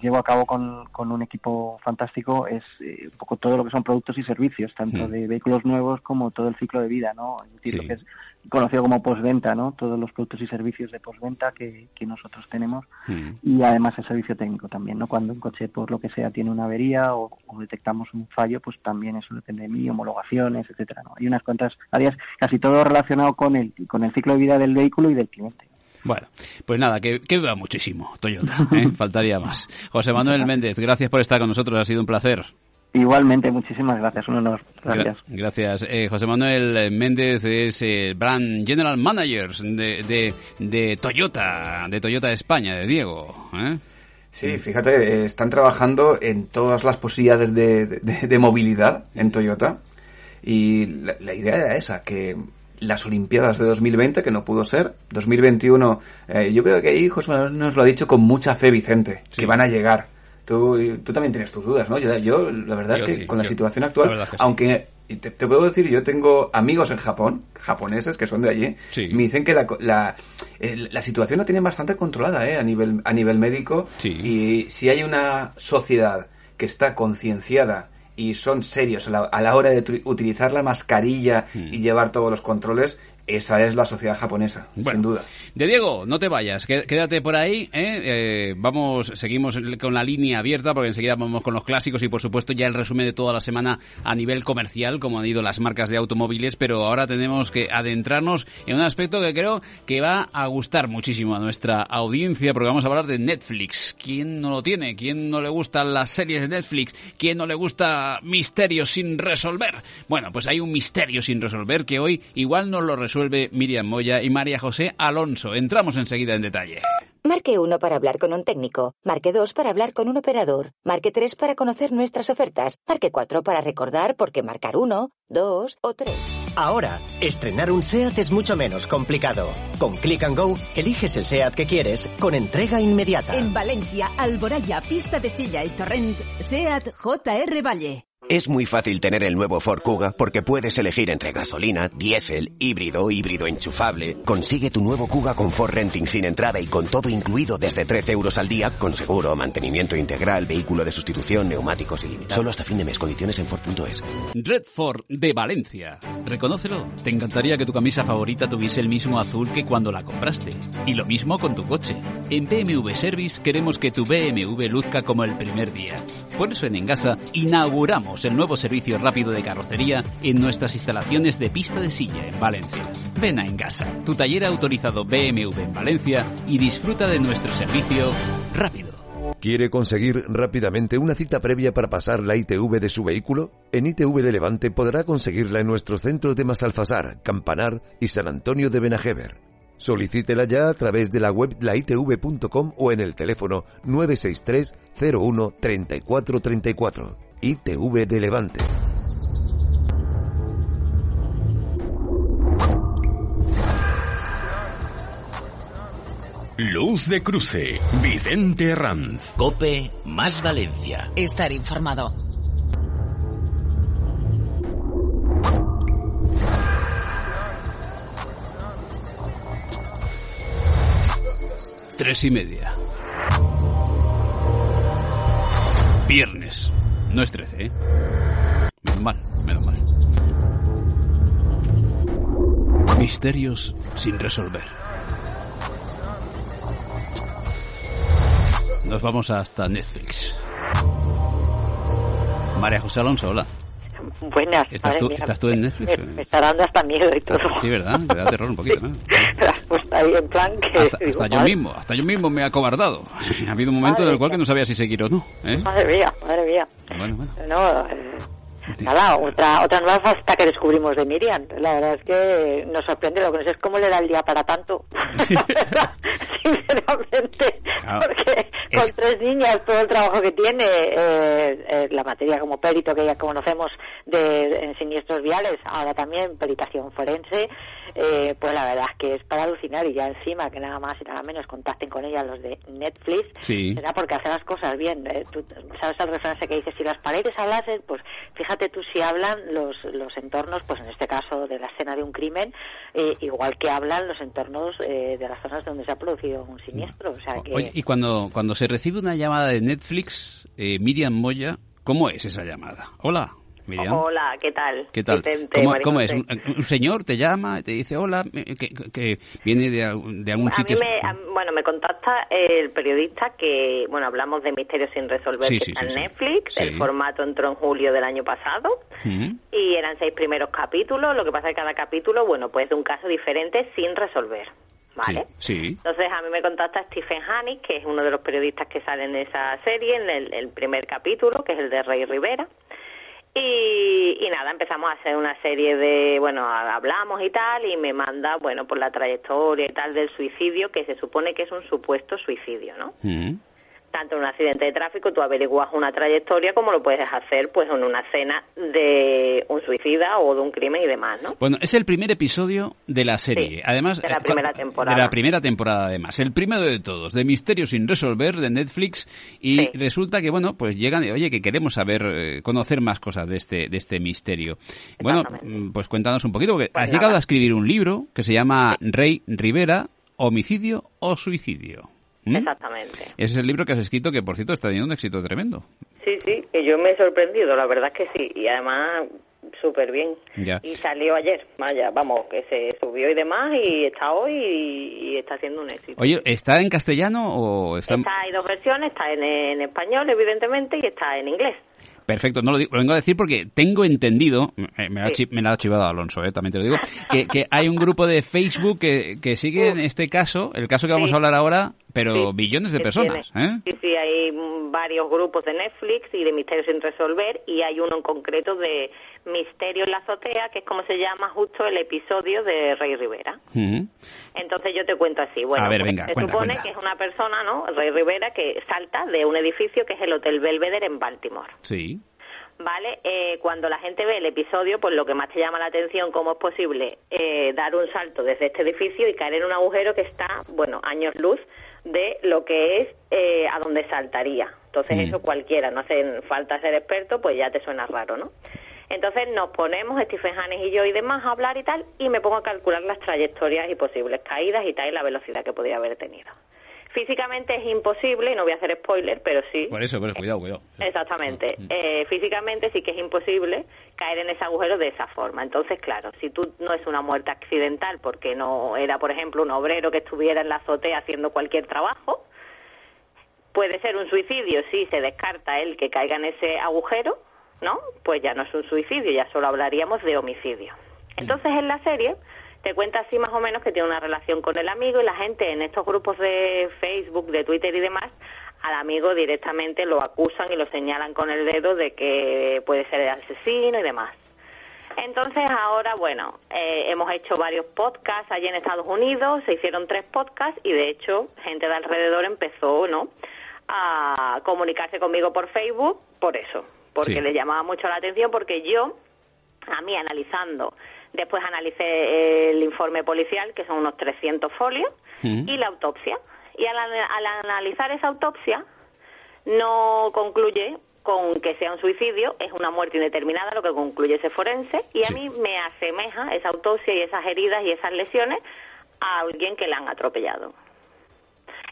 llevo a cabo con, con un equipo fantástico es eh, un poco todo lo que son productos y servicios, tanto hmm. de vehículos nuevos como todo el ciclo de vida, ¿no? Es decir, lo que es conocido como postventa, ¿no? Todos los productos y servicios de postventa que, que nosotros tenemos hmm. y además el servicio técnico también, ¿no? Cuando un coche, por lo que sea, tiene una avería o, detectamos un fallo, pues también eso depende de mí, homologaciones, etcétera, ¿no? Hay unas cuantas áreas, casi todo relacionado con el, con el ciclo de vida del vehículo y del cliente.
Bueno, pues nada, que, que va muchísimo Toyota, ¿eh? faltaría más. José Manuel Méndez, gracias por estar con nosotros, ha sido un placer.
Igualmente, muchísimas gracias, un honor.
Gracias. gracias. Eh, José Manuel Méndez es el Brand General Manager de, de, Toyota, de Toyota España, de Diego. ¿eh?
Sí, fíjate, están trabajando en todas las posibilidades de, movilidad en Toyota y la, idea era esa, que las Olimpiadas de 2020, que no pudo ser. 2021, eh, yo creo que ahí José nos lo ha dicho con mucha fe, Vicente, que van a llegar. Tú, tú también tienes tus dudas, ¿no? Yo, la verdad es que con la situación actual, aunque te, puedo decir, yo tengo amigos en Japón, japoneses que son de allí, me dicen que la, la, la, situación la tienen bastante controlada ¿eh? a, nivel, a nivel médico y si hay una sociedad que está concienciada y son serios a la, a la hora de utilizar la mascarilla hmm. y llevar todos los controles, esa es la sociedad japonesa, sin duda.
De Diego, no te vayas, quédate por ahí. ¿eh? Eh, vamos, seguimos con la línea abierta porque enseguida vamos con los clásicos y por supuesto ya el resumen de toda la semana a nivel comercial, como han ido las marcas de automóviles, pero ahora tenemos que adentrarnos en un aspecto que creo que va a gustar muchísimo a nuestra audiencia porque vamos a hablar de Netflix. ¿Quién no lo tiene? ¿Quién no le gustan las series de Netflix? ¿Quién no le gusta misterios sin resolver? Bueno, pues hay un misterio sin resolver que hoy igual no lo resuelve resuelve Miriam Moya y María José Alonso. Entramos enseguida en detalle.
Marque 1 para hablar con un técnico. Marque 2 para hablar con un operador. Marque 3 para conocer nuestras ofertas. Marque 4 para recordar por qué marcar 1, 2 o 3.
Ahora, estrenar un SEAT es mucho menos complicado. Con Click and Go, eliges el SEAT que quieres con entrega inmediata.
En Valencia, Alboraya, Pista de Silla y Torrent, SEAT JR Valle. Es muy fácil tener el nuevo Ford Kuga porque puedes elegir entre gasolina, diésel, híbrido, híbrido enchufable. Consigue tu nuevo Kuga con Ford Renting sin entrada y con todo incluido desde 13 euros al día, con seguro, mantenimiento integral, vehículo de sustitución, neumáticos ilimitados. Solo hasta fin de mes. Condiciones en Ford.es.
Red Ford de Valencia. Reconócelo. Te encantaría que tu camisa favorita tuviese el mismo azul que cuando la compraste. Y lo mismo con tu coche. En BMW Service queremos que tu BMW luzca como el primer día. Por eso en Engasa inauguramos el nuevo servicio rápido de carrocería en nuestras instalaciones de pista de silla en Valencia. Ven a Engasa, tu taller autorizado BMW en Valencia y disfruta de nuestro servicio rápido.
¿Quiere conseguir rápidamente una cita previa para pasar la ITV de su vehículo? En ITV de Levante podrá conseguirla en nuestros centros de Masalfasar, Campanar y San Antonio de Benajever. Solicítela ya a través de la web laitv.com o en el teléfono 963 01 3434. ITV de Levante.
Luz de Cruce, Vicente Ranz.
Cope más Valencia.
Estar informado.
Tres y media. No es 13, ¿eh? Menos mal, menos mal. Misterios sin resolver. Nos vamos hasta Netflix. María José Alonso, hola.
Buenas.
¿Estás, tú,
mía,
¿Estás tú en Netflix?
Me, me está dando hasta miedo y todo.
Sí, ¿verdad? Me da terror un poquito, ¿no?
Ahí en plan que...
Hasta,
digo,
hasta yo
madre-
mismo, hasta yo mismo me he acobardado. Ha habido un momento en el cual que no sabía si seguir o no. ¿eh?
Madre mía, madre mía.
Bueno, bueno.
No, eh, nada, otra, otra nueva faceta que descubrimos de Miriam. La verdad es que nos sorprende lo que no sé es cómo le da el día para tanto. Sinceramente.
Claro.
Porque con
Es-
tres niñas, todo el trabajo que tiene, eh, eh, la materia como perito que ya conocemos de, en siniestros viales, ahora también peritación forense, eh, pues la verdad es que es para alucinar y ya encima que nada más y nada menos contacten con ella los de Netflix,
Sí.
será porque hace las cosas bien. ¿eh? Tú sabes el refrán ese que dice, si las paredes hablasen, pues fíjate tú si hablan los, los entornos, pues en este caso de la escena de un crimen, eh, igual que hablan los entornos eh, de las zonas donde se ha producido un siniestro. O sea que...
Oye, y cuando, cuando se recibe una llamada de Netflix, eh, Miriam Moya, ¿cómo es esa llamada? Hola, Miriam.
Hola, ¿qué tal?
¿Qué tal?
Vicente,
¿Cómo, es? Un, un señor te llama te dice hola, eh, que, que viene de, algún- de algún
A mí
sitio.
me, a- bueno, me contacta el periodista que, bueno, hablamos de Misterios sin resolver
Sí,
que
sí,
está
sí,
en. Netflix. El formato entró en julio del año pasado
Mm.
y eran seis primeros capítulos. Lo que pasa es que cada capítulo, bueno, pues de un caso diferente sin resolver. ¿Vale?
Sí, sí.
Entonces a mí me contacta Stephen Hanning, que es uno de los periodistas que sale en esa serie, en el, el primer capítulo, que es el de Rey Rivera. Y, y nada, empezamos a hacer una serie de, bueno, hablamos y tal, y me manda, bueno, por la trayectoria y tal del suicidio, que se supone que es un supuesto suicidio, ¿no?
Mm.
Tanto en un accidente de tráfico tú averiguas una trayectoria como lo puedes hacer, pues, en una escena de un suicida o de un crimen y demás, ¿no?
Bueno, es el primer episodio de la serie.
Sí,
además,
de la
eh,
primera temporada.
De la primera temporada, además. El primero de todos, de Misterios sin resolver, de Netflix. Y resulta que, bueno, pues llegan y, oye, que queremos saber, eh, conocer más cosas de este, de este misterio. Bueno, mm, pues cuéntanos un poquito, porque has llegado a escribir un libro que se llama Rey Rivera, homicidio o suicidio. ¿Mm?
Exactamente.
Ese es el libro que has escrito, que por cierto está teniendo un éxito tremendo.
Sí, sí, que yo me he sorprendido, la verdad es que sí, y además súper bien.
Ya.
Y salió ayer, vaya, vamos, que se subió y demás, y está hoy y, y está haciendo un éxito.
Oye, ¿está en castellano o está...?
Está, hay dos versiones, está en, en español, evidentemente, y está en inglés.
Perfecto, no lo, digo, lo vengo a decir porque tengo entendido, eh, me, ha me lo ha chivado Alonso, eh, también te lo digo, que, que hay un grupo de Facebook que, que sigue en este caso, el caso que vamos a hablar ahora, pero billones de personas. ¿eh?
Sí, sí, hay varios grupos de Netflix y de Misterios sin resolver, y hay uno en concreto de Misterio en la azotea, que es como se llama justo el episodio de Rey Rivera. Entonces yo te cuento así. Bueno,
ver,
pues,
venga,
se
cuenta,
supone
cuenta.
que es una persona, ¿no? Rey Rivera, que salta de un edificio que es el Hotel Belvedere en Baltimore.
Sí.
¿Vale? Eh, cuando la gente ve el episodio, pues lo que más te llama la atención, cómo es posible eh, dar un salto desde este edificio y caer en un agujero que está, bueno, años luz de lo que es eh, a donde saltaría. Entonces eso cualquiera, no hace falta ser experto, pues ya te suena raro, ¿no? Entonces nos ponemos, Stephen Hannes y yo y demás, a hablar y tal, y me pongo a calcular las trayectorias y posibles caídas y tal, y la velocidad que podría haber tenido. Físicamente es imposible, y no voy a hacer spoiler, pero sí.
Por eso, pero cuidado, cuidado.
Exactamente. Eh, físicamente sí que es imposible caer en ese agujero de esa forma. Entonces, claro, si tú no es una muerte accidental porque no era, por ejemplo, un obrero que estuviera en la azotea haciendo cualquier trabajo, puede ser un suicidio si se descarta el que caiga en ese agujero, ¿no? Pues ya no es un suicidio, ya solo hablaríamos de homicidio. Entonces, en la serie te cuenta así más o menos que tiene una relación con el amigo y la gente en estos grupos de Facebook, de Twitter y demás, al amigo directamente lo acusan y lo señalan con el dedo de que puede ser el asesino y demás. Entonces ahora, bueno, eh, hemos hecho varios podcasts allí en Estados Unidos, se hicieron tres podcasts y de hecho gente de alrededor empezó, ¿no?, a comunicarse conmigo por Facebook por eso, porque
Sí.
le llamaba mucho la atención porque yo, a mí analizando Después analicé el informe policial, que son unos 300 folios, y la autopsia. Y al, al analizar esa autopsia, no concluye con que sea un suicidio, es una muerte indeterminada lo que concluye ese forense, y a mí me asemeja esa autopsia y esas heridas y esas lesiones a alguien que la han atropellado.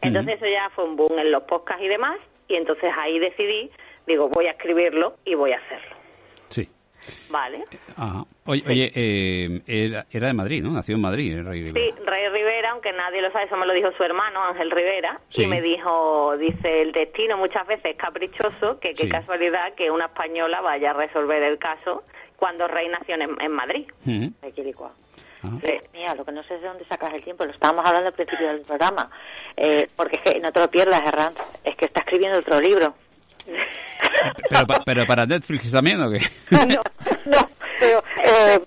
Entonces eso ya fue un boom en los podcasts y demás, y entonces ahí decidí, digo, voy a escribirlo y voy a hacerlo.
Sí.
¿Vale?
Ajá. Oye, oye eh, era, era de Madrid, ¿no? Nació en Madrid, el Rey Rivera.
Sí, Rey Rivera, aunque nadie lo sabe, eso me lo dijo su hermano Ángel Rivera,
Sí.
y me dijo, dice, el destino muchas veces es caprichoso, que qué
Sí.
casualidad que una española vaya a resolver el caso cuando Rey nació en, en Madrid.
Ujú.
de Quiricua.
Ajá.
Eh, Mira, lo que no sé es de dónde sacas el tiempo, lo estábamos hablando al principio del programa, eh, porque es que no te lo pierdas, Herranz, es que está escribiendo otro libro.
Pero, pa- pero para Netflix también, ¿o qué?
Pero, eh,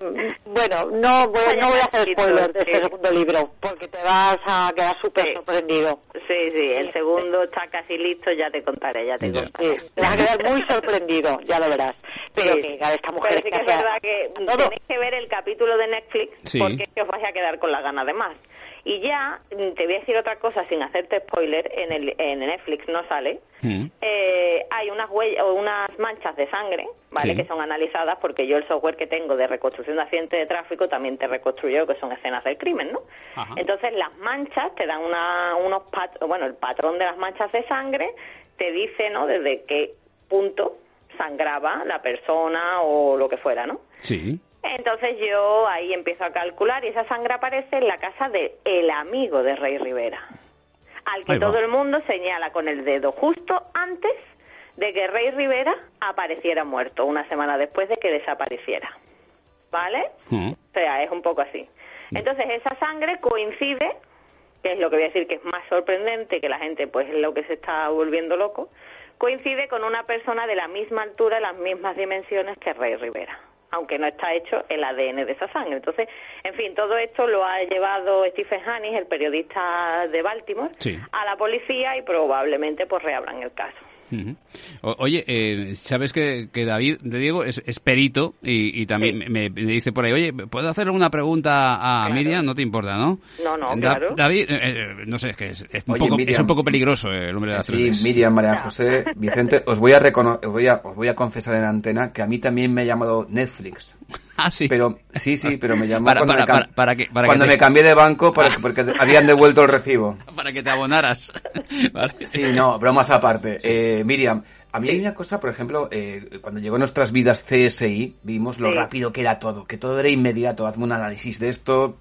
bueno, no voy, no voy a hacer spoiler de este segundo libro, porque te vas a quedar súper sorprendido.
Sí, sí, el segundo está casi listo, ya te contaré, ya te contaré.
Sí, te vas a quedar muy sorprendido, ya lo verás. Pero
Sí.
que claro, esta mujer
Pero sí que es verdad que tenéis que ver el capítulo de Netflix
Sí.
porque es que os vais a quedar con las ganas de más. Y ya mm, te voy a decir otra cosa sin hacerte spoiler, en, el, en Netflix no sale. Eh, hay unas huellas o unas manchas de sangre, ¿vale?
Sí.
Que son analizadas porque yo el software que tengo de reconstrucción de accidentes de tráfico también te reconstruyó que son escenas del crimen, ¿no? Entonces las manchas te dan una, unos pat bueno, el patrón de las manchas de sangre te dice, ¿no? Desde qué punto sangraba la persona o lo que fuera, ¿no?
Sí.
Entonces yo ahí empiezo a calcular y esa sangre aparece en la casa de el amigo de Rey Rivera, al que todo el mundo señala con el dedo justo antes de que Rey Rivera apareciera muerto, una semana después de que desapareciera. ¿Vale? O sea, es un poco así. Entonces esa sangre coincide, que es lo que voy a decir que es más sorprendente, que la gente pues es lo que se está volviendo loco, coincide con una persona de la misma altura, las mismas dimensiones que Rey Rivera, aunque no está hecho el ADN de esa sangre. Entonces, en fin, todo esto lo ha llevado Stephen Hannis, el periodista de Baltimore,
Sí.
a la policía y probablemente pues reabran el caso.
Oye, eh, sabes que, que David de Diego es, es perito y, y también me, me dice por ahí, oye, ¿puedo hacerle una pregunta a Miriam? No te importa, ¿no?
No, no,
Da-
claro.
David, eh, eh, no sé, es que es, es un,
Oye,
poco, es
Miriam.
un poco peligroso eh, el hombre de las
Sí,
trenes.
Miriam, María José, Vicente, os voy a recono- os voy a, os voy a confesar en antena que a mí también me ha llamado Netflix.
Ah, sí.
Pero, sí, sí, pero me llamó
Para-
cuando,
para-
me,
para- para que- para que
cuando
te-
me cambié de banco porque, porque habían devuelto el recibo.
Para que te abonaras. Vale.
Sí, no, bromas aparte. Eh, Miriam, a mí hay una cosa, por ejemplo, eh, cuando llegó a nuestras vidas CSI, vimos lo
Sí.
rápido que era todo, que todo era inmediato. Hazme un análisis de esto.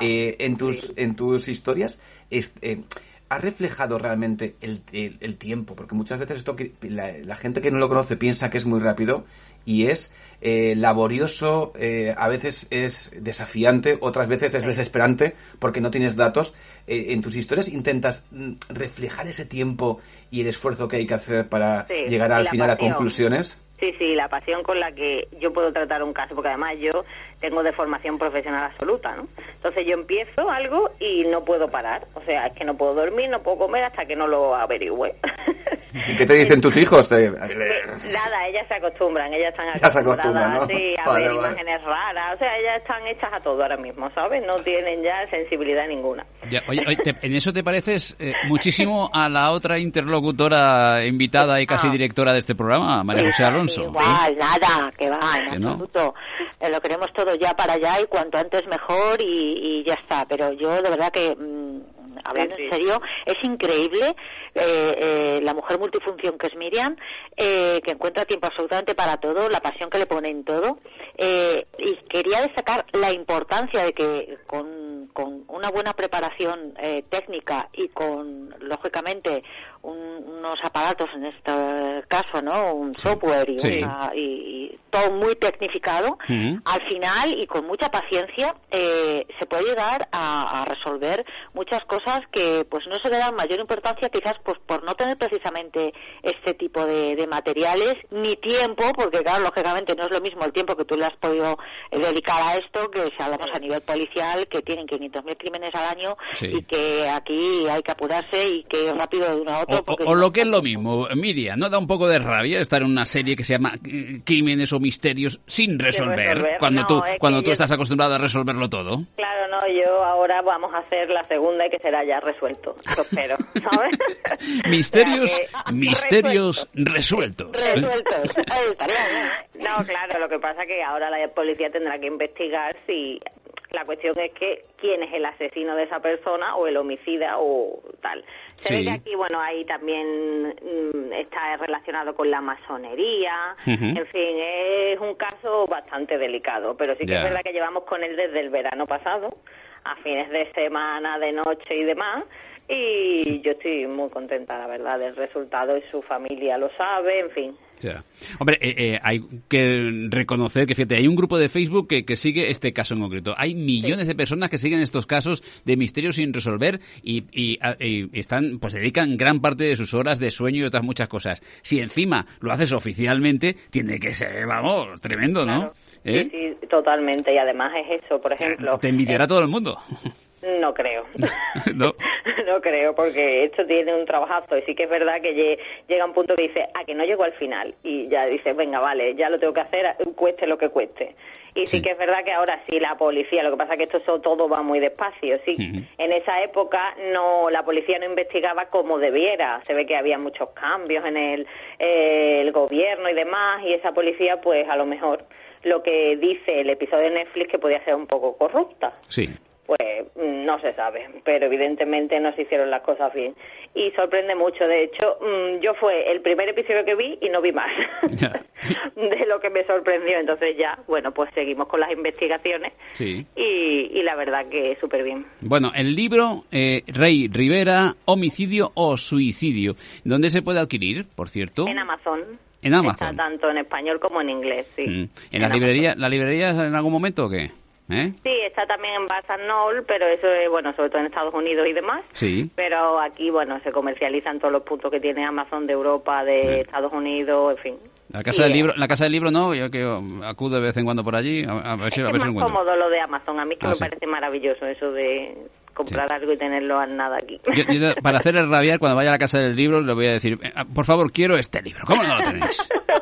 eh, en tus en tus historias, es- eh, ¿ha reflejado realmente el, el- el tiempo? Porque muchas veces esto que la, la gente que no lo conoce piensa que es muy rápido y es eh, laborioso, eh, a veces es desafiante, otras veces es desesperante porque no tienes datos. Eh, en tus historias intentas mm, reflejar ese tiempo y el esfuerzo que hay que hacer para
Sí,
llegar al final a conclusiones.
Sí, sí, la pasión con la que yo puedo tratar un caso, porque además yo tengo de formación profesional absoluta, ¿no? Entonces yo empiezo algo y no puedo parar, o sea, es que no puedo dormir, no puedo comer hasta que no lo averigüe.
¿Y qué te dicen tus hijos? Te-
Nada, ellas se acostumbran, ellas están
se acostumbran,
acostumbradas
¿no?
sí, a
Vale,
ver
vale.
imágenes raras, o sea, ellas están hechas a todo ahora mismo, ¿sabes? No tienen ya sensibilidad ninguna.
Ya, oye, oye, te- en eso te pareces eh, muchísimo a la otra interlocutora invitada y casi
Ah.
directora de este programa, María José Alonso.
Igual, nada, que va, en
Que no.
Eh, lo queremos todo ya para allá y cuanto antes mejor y, y ya está. Pero yo de verdad que, mm, hablando
Sí,
en serio, es increíble eh, eh, la mujer multifunción que es Miriam, eh, que encuentra tiempo absolutamente para todo, la pasión que le pone en todo. Eh, y quería destacar la importancia de que con, con una buena preparación eh, técnica y con, lógicamente, un- unos aparatos, en este caso, ¿no? Un software y,
Sí.
una- y- y todo muy tecnificado, al final y con mucha paciencia eh, se puede llegar a, a resolver muchas cosas que pues no se le dan mayor importancia quizás pues por no tener precisamente este tipo de, de materiales ni tiempo porque claro lógicamente no es lo mismo el tiempo que tú le has podido eh, dedicar a esto que si hablamos a nivel policial que tienen 500.000 crímenes al año
Sí.
y que aquí hay que apurarse y que rápido de uno a otro
O, lo que es lo mismo, Miriam, ¿no da un poco de rabia estar en una serie que se llama Crímenes o Misterios sin resolver?
resolver,
Cuando
no,
tú,
es
cuando tú
yo-
estás acostumbrado a resolverlo todo.
Claro, no, yo ahora vamos a hacer la segunda y que será ya resuelto, espero, ¿sabes?
Misterios,
O sea que-
misterios resueltos.
resueltos bien.
No, claro, lo que pasa que ahora la policía tendrá que investigar si la cuestión es que quién es el asesino de esa persona o el homicida o tal. Se ve que aquí, bueno, ahí también mm, está relacionado con la masonería. En fin, es un caso bastante delicado, pero sí que es verdad que llevamos con él desde el verano pasado, a fines de semana, de noche y demás. Y yo estoy muy contenta, la verdad, del resultado y su familia lo sabe, en fin.
Ya. Hombre, eh, eh, hay que reconocer que, fíjate, hay un grupo de Facebook que, que sigue este caso en concreto. Hay millones de personas que siguen estos casos de misterios sin resolver y, y, están, pues dedican gran parte de sus horas de sueño y otras muchas cosas. Si encima lo haces oficialmente, tiene que ser, vamos, tremendo, ¿no? ¿Eh?
Sí, sí, totalmente. Y además es eso, por ejemplo.
Te envidiará todo el mundo.
No creo.
¿No?
no creo, porque esto tiene un trabajazo. Y sí que es verdad que lle- llega un punto que dice, a que no llego al final. Y ya dice, venga, vale, ya lo tengo que hacer, cueste lo que cueste. Y sí, que es verdad que ahora sí la policía, lo que pasa es que esto todo va muy despacio, sí. En esa época no la policía no investigaba como debiera. Se ve que había muchos cambios en el, eh, el gobierno y demás, y esa policía, pues a lo mejor lo que dice el episodio de Netflix que podía ser un poco corrupta
Sí.
Pues no se sabe, pero evidentemente no se hicieron las cosas bien. Y sorprende mucho, de hecho, mm, yo fue el primer episodio que vi y no vi más de lo que me sorprendió. Entonces ya, bueno, pues seguimos con las investigaciones
Sí.
y, y la verdad que súper bien.
Bueno, el libro eh, Rey Rivera, homicidio o suicidio. ¿Dónde se puede adquirir, por cierto?
En Amazon.
En Amazon.
Está tanto en español como en inglés, sí.
Mm. ¿En las librerías la librerías en algún momento o qué? ¿Eh?
Sí, está también en Noble, pero eso es, bueno, sobre todo en Estados Unidos y demás.
Sí.
Pero aquí, bueno, se comercializan todos los puntos que tiene Amazon de Europa, de Estados Unidos, en fin.
La casa
Y,
del libro, la casa del libro no, yo que acudo de vez en cuando por allí, a, a ver si, a ver si
Es
lo
más
encuentro.
cómodo lo de Amazon. A mí que
Ah,
me
sí.
parece maravilloso eso de comprar algo y tenerlo al nada aquí.
Yo- yo, para hacerle rabiar, cuando vaya a la casa del libro, le voy a decir, eh, por favor, quiero este libro. ¿Cómo no lo tenéis?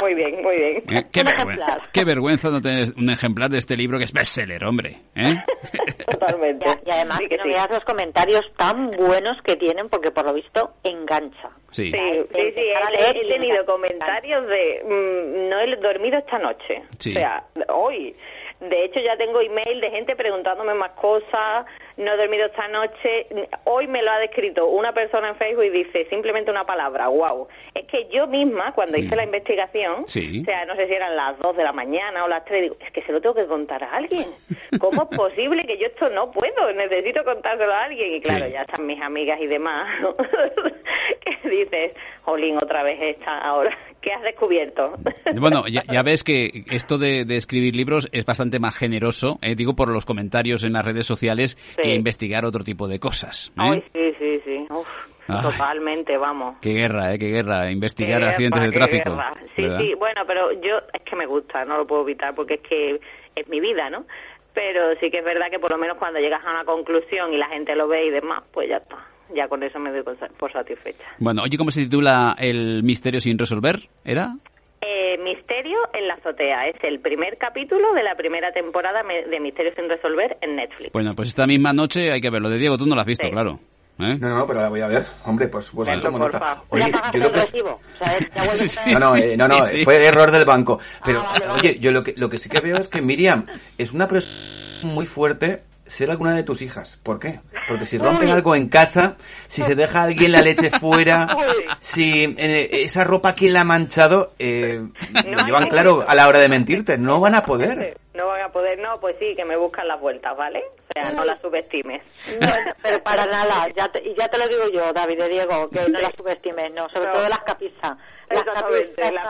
muy bien, muy bien.
Eh, qué, vergüenza, qué vergüenza no tener un ejemplar de este libro que es bestseller, hombre. ¿eh?
Totalmente.
Y además
Sí
que no
sí.
veas los comentarios tan buenos que tienen porque por lo visto engancha.
Sí.
Sí, sí, he, tenido comentarios de mm, no he dormido esta noche.
Sí.
O sea, hoy. De hecho, ya tengo email de gente preguntándome más cosas. No he dormido esta noche. Hoy me lo ha descrito una persona en Facebook y dice simplemente una palabra, wow. Es que yo misma, cuando hice la investigación,
Sí.
o sea, no sé si eran las 2 de la mañana o las 3, digo, es que se lo tengo que contar a alguien. ¿Cómo es posible que yo esto no puedo? Necesito contárselo a alguien. Y claro,
Sí.
ya están mis amigas y demás, ¿no? que dices, Jolín, otra vez esta ahora. ¿Qué has descubierto?
Bueno, ya, ya ves que esto de, de escribir libros es bastante más generoso, eh, digo, por los comentarios en las redes sociales,
Sí.
que investigar otro tipo de cosas. ¿eh?
Ay, sí, sí, sí. Uf,
Ay.
totalmente, vamos.
Qué guerra, ¿eh? Qué guerra, investigar
Qué
accidentes de
guerra, qué
tráfico.
guerra. Sí,
¿verdad?
sí, bueno, pero yo es que me gusta, no lo puedo evitar porque es que es mi vida, ¿no? Pero sí que es verdad que por lo menos cuando llegas a una conclusión y la gente lo ve y demás, pues ya está. ya con eso me doy por satisfecha.
Bueno, oye, ¿cómo se titula El misterio sin resolver? ¿Era?
Eh, Misterio en la azotea. Es el primer capítulo de la primera temporada de Misterio sin resolver en Netflix.
Bueno, pues esta misma noche hay que verlo. De Diego, tú no lo has visto, claro. ¿Eh?
No, no, pero la voy a ver. Hombre, pues supuesto.
Bueno, Oye, yo lo que... recibo.
no, no, eh, no, no fue error del banco. Pero, ah, oye, yo lo que, lo que sí que veo es que Miriam es una persona muy fuerte ser alguna de tus hijas. ¿Por qué? Porque si rompen algo en casa, si se deja alguien la leche fuera, si eh, esa ropa quien la ha manchado, eh, lo llevan claro a la hora de mentirte. No van a poder.
No van a poder, no, pues sí, que me buscan las vueltas, ¿vale? Sea, no las subestimes.
pero para nada, ya te, y ya te lo digo yo, David de Diego, que no las subestimes, no, sobre todo las capizas.
Exactamente, la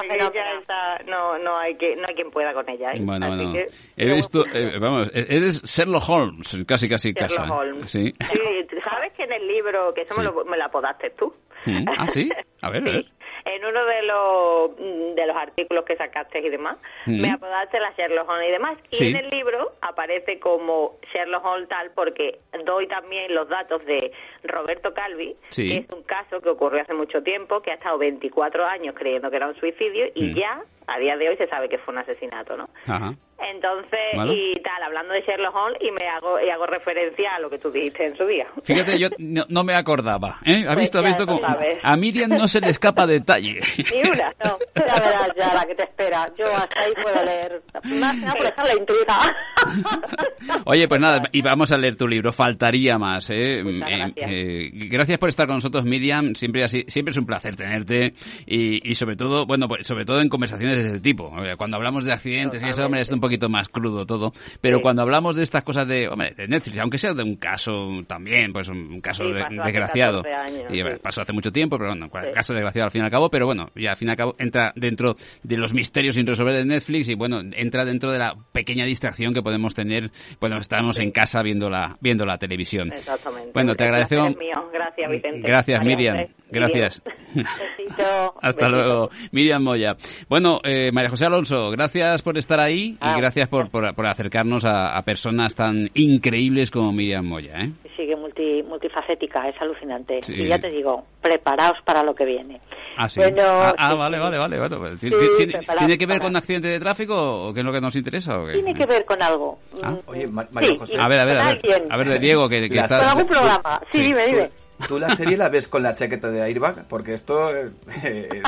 está, no, no hay que, no hay quien pueda con ella. ¿eh?
Bueno, bueno. He visto, eh, vamos, eres Sherlock Holmes, casi, casi
Sherlock
casa.
Holmes.
Sí.
sí. ¿Sabes que en el libro, que eso me, lo, me lo apodaste tú?
Mm, ah, sí. A ver, a ver
en uno de los mm, de los artículos que sacaste y demás, me apodaste la Sherlock Holmes y demás. Y en el libro aparece como Sherlock Holmes tal porque doy también los datos de Roberto Calvi, que es un caso que ocurrió hace mucho tiempo, que ha estado 24 años creyendo que era un suicidio y mm. ya a día de hoy se sabe que fue un asesinato, ¿no?
Ajá.
Entonces, y tal, hablando de Sherlock Holmes, y me hago, y hago referencia a lo que tú dijiste en su día.
Fíjate, yo no, me acordaba. ¿eh? ¿Ha visto? Pues visto como, a Miriam no se le escapa detalle.
Ni una, no. Ya verás ya la que te espera. Yo hasta ahí puedo leer. Más que por dejar la intriga.
Oye, pues nada, y vamos a leer tu libro. Faltaría más. ¿eh?
gracias.
Eh, gracias por estar con nosotros, Miriam. Siempre así, siempre es un placer tenerte. Y, y sobre todo, bueno, pues sobre todo en conversaciones de este tipo. Cuando hablamos de accidentes y eso, hombre, es un poquito más crudo todo. Pero cuando hablamos de estas cosas de, hombre, de Netflix, aunque sea de un caso también, pues un caso desgraciado. y pasó hace mucho tiempo, pero bueno, un caso desgraciado al fin y al cabo, pero bueno, y al fin y al cabo entra dentro de los misterios sin resolver de Netflix y bueno, entra dentro de la pequeña distracción que podemos tener cuando estamos en casa viendo la, viendo la televisión.
Exactamente.
Bueno, te agradecemos.
Gracias, Vicente.
Gracias, Miriam. Gracias. Hasta luego. Miriam Moya. Bueno, eh, María José Alonso, gracias por estar ahí ah. Gracias por, por, acercarnos a, personas tan increíbles como Miriam Moya. ¿eh?
Sigue multi, multifacética, es alucinante. Y ya te digo, preparaos para lo que viene.
Ah, sí. ah, ah vale, vale, vale. Pues, ¿Tiene, que ver con accidente de tráfico o qué es lo que nos interesa? O qué?
Tiene que ver con algo.
Ah. Oye, María José.
A ver, a ver, a ver. A ver, de Diego, que, que
está... Con algún programa. Sí, dime, dime.
¿Tú la serie la ves con la chaqueta de airbag? Porque esto eh,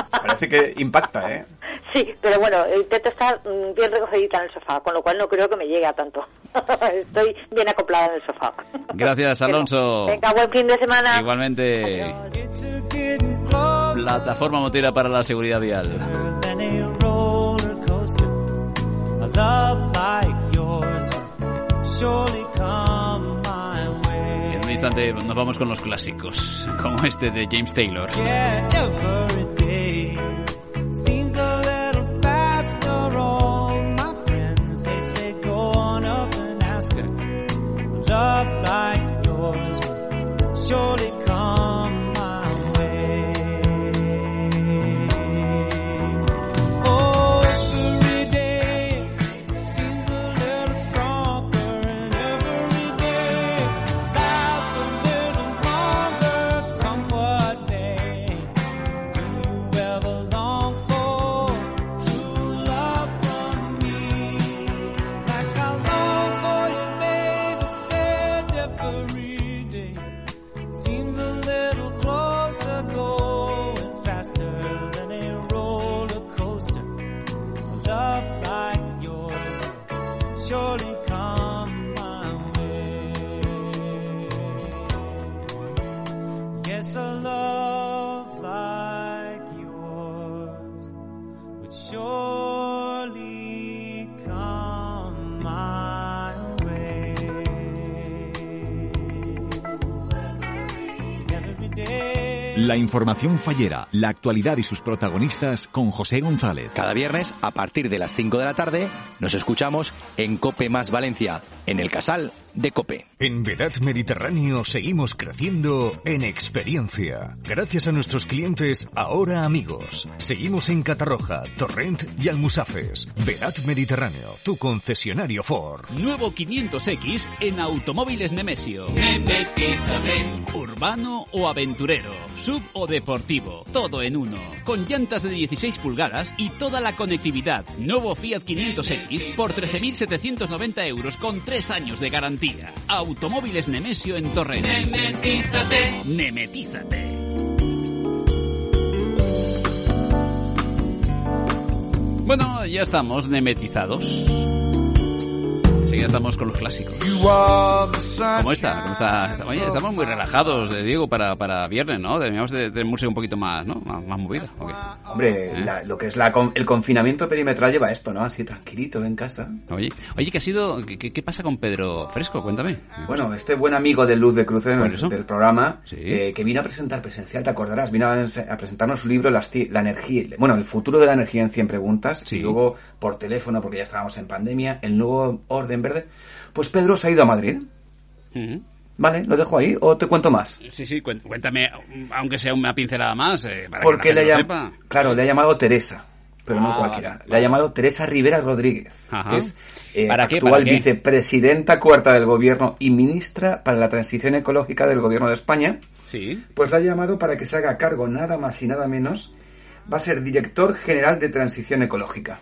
parece que impacta, ¿eh?
Sí, pero bueno, intento estar mm, bien recogidita en el sofá, con lo cual no creo que me llegue a tanto. Estoy bien acoplada en el sofá.
Gracias, Alonso.
Venga, buen fin de semana.
Igualmente. Plataforma motera para la seguridad vial. Nos vamos con los clásicos, como este de James Taylor. day.
La información fallera, la actualidad y sus protagonistas con José González.
Cada viernes, a partir de las 5 de la tarde, nos escuchamos en Cope Más Valencia, en el Casal de Cope.
En Vedat Mediterráneo seguimos creciendo en experiencia. Gracias a nuestros clientes, ahora amigos. Seguimos en Catarroja, Torrent y Almusafes. Vedat Mediterráneo, tu concesionario Ford.
Nuevo 500X en Automóviles Nemesio. Urbano o aventurero, sub o deportivo, todo en uno. Con llantas de 16 pulgadas y toda la conectividad. Nuevo Fiat 500X por 13.790 euros con 3 años de garantía. Automóviles Nemesio en Torrent. Nemetízate. Nemetízate. Bueno, ya estamos nemetizados. Enseguida estamos con los clásicos. ¿Cómo está? ¿Cómo está? Oye, estamos muy relajados, eh, Diego, para, para viernes, ¿no? Deberíamos de tener música un poquito más, ¿no? Más, más movida. ¿o qué?
Hombre,
¿Eh?
la- lo que es la el confinamiento perimetral lleva esto, ¿no? Así tranquilito en casa.
Oye, oye, ¿qué ha sido? ¿Qué, qué- pasa con Pedro Fresco? Cuéntame.
Bueno, este buen amigo de Luz de Cruce del programa,
Sí.
eh, que vino a presentar presencial, te acordarás, vino a, a presentarnos su libro Las La energía, bueno, el futuro de la energía en 100 preguntas, y luego por teléfono, porque ya estábamos en pandemia, el nuevo orden verde. Pues Pedro se ha ido a Madrid. Vale, lo dejo ahí, o te cuento más.
Sí, sí, cuéntame, aunque sea una pincelada más, eh, para
Porque
que la
le ha
sepa.
claro, le ha llamado Teresa, pero no
Ah,
cualquiera. Le ha llamado Teresa Rivera Rodríguez,
Ajá.
que es eh, actual vicepresidenta cuarta del gobierno y ministra para la transición ecológica del gobierno de España.
Sí.
Pues la ha llamado para que se haga cargo nada más y nada menos. Va a ser director general de transición ecológica.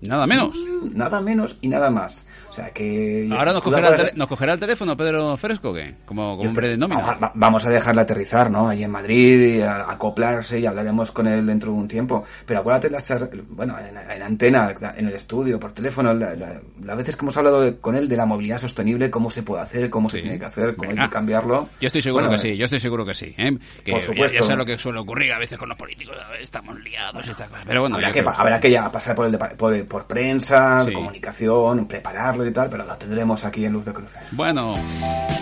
Nada menos.
Nada menos y nada más. O sea que...
Ahora nos cogerá, el
la-
nos cogerá el teléfono Pedro Fresco, ¿qué? Como, como hombre de nómina.
Va- va- Vamos a dejarla aterrizar, ¿no? Ahí en Madrid, y a- acoplarse y hablaremos con él dentro de un tiempo. Pero acuérdate, char- bueno, en, en antena, en el estudio, por teléfono, la- la- las veces que hemos hablado de- con él de la movilidad sostenible, cómo se puede hacer, cómo se tiene que hacer, cómo hay
Venga.
que cambiarlo.
Yo estoy seguro
Bueno,
que sí, yo estoy seguro que sí. ¿eh? Que
Por
ya-
supuesto.
Ya, sé lo que suele ocurrir a veces con los políticos, estamos liados y estas cosas. Pero bueno,
habrá, que,
creo
pa- habrá que ya pasar por, el depa- por, por prensa,
Sí.
comunicación, prepararlo y tal, pero lo tendremos aquí en Luz de Cruce.
Bueno,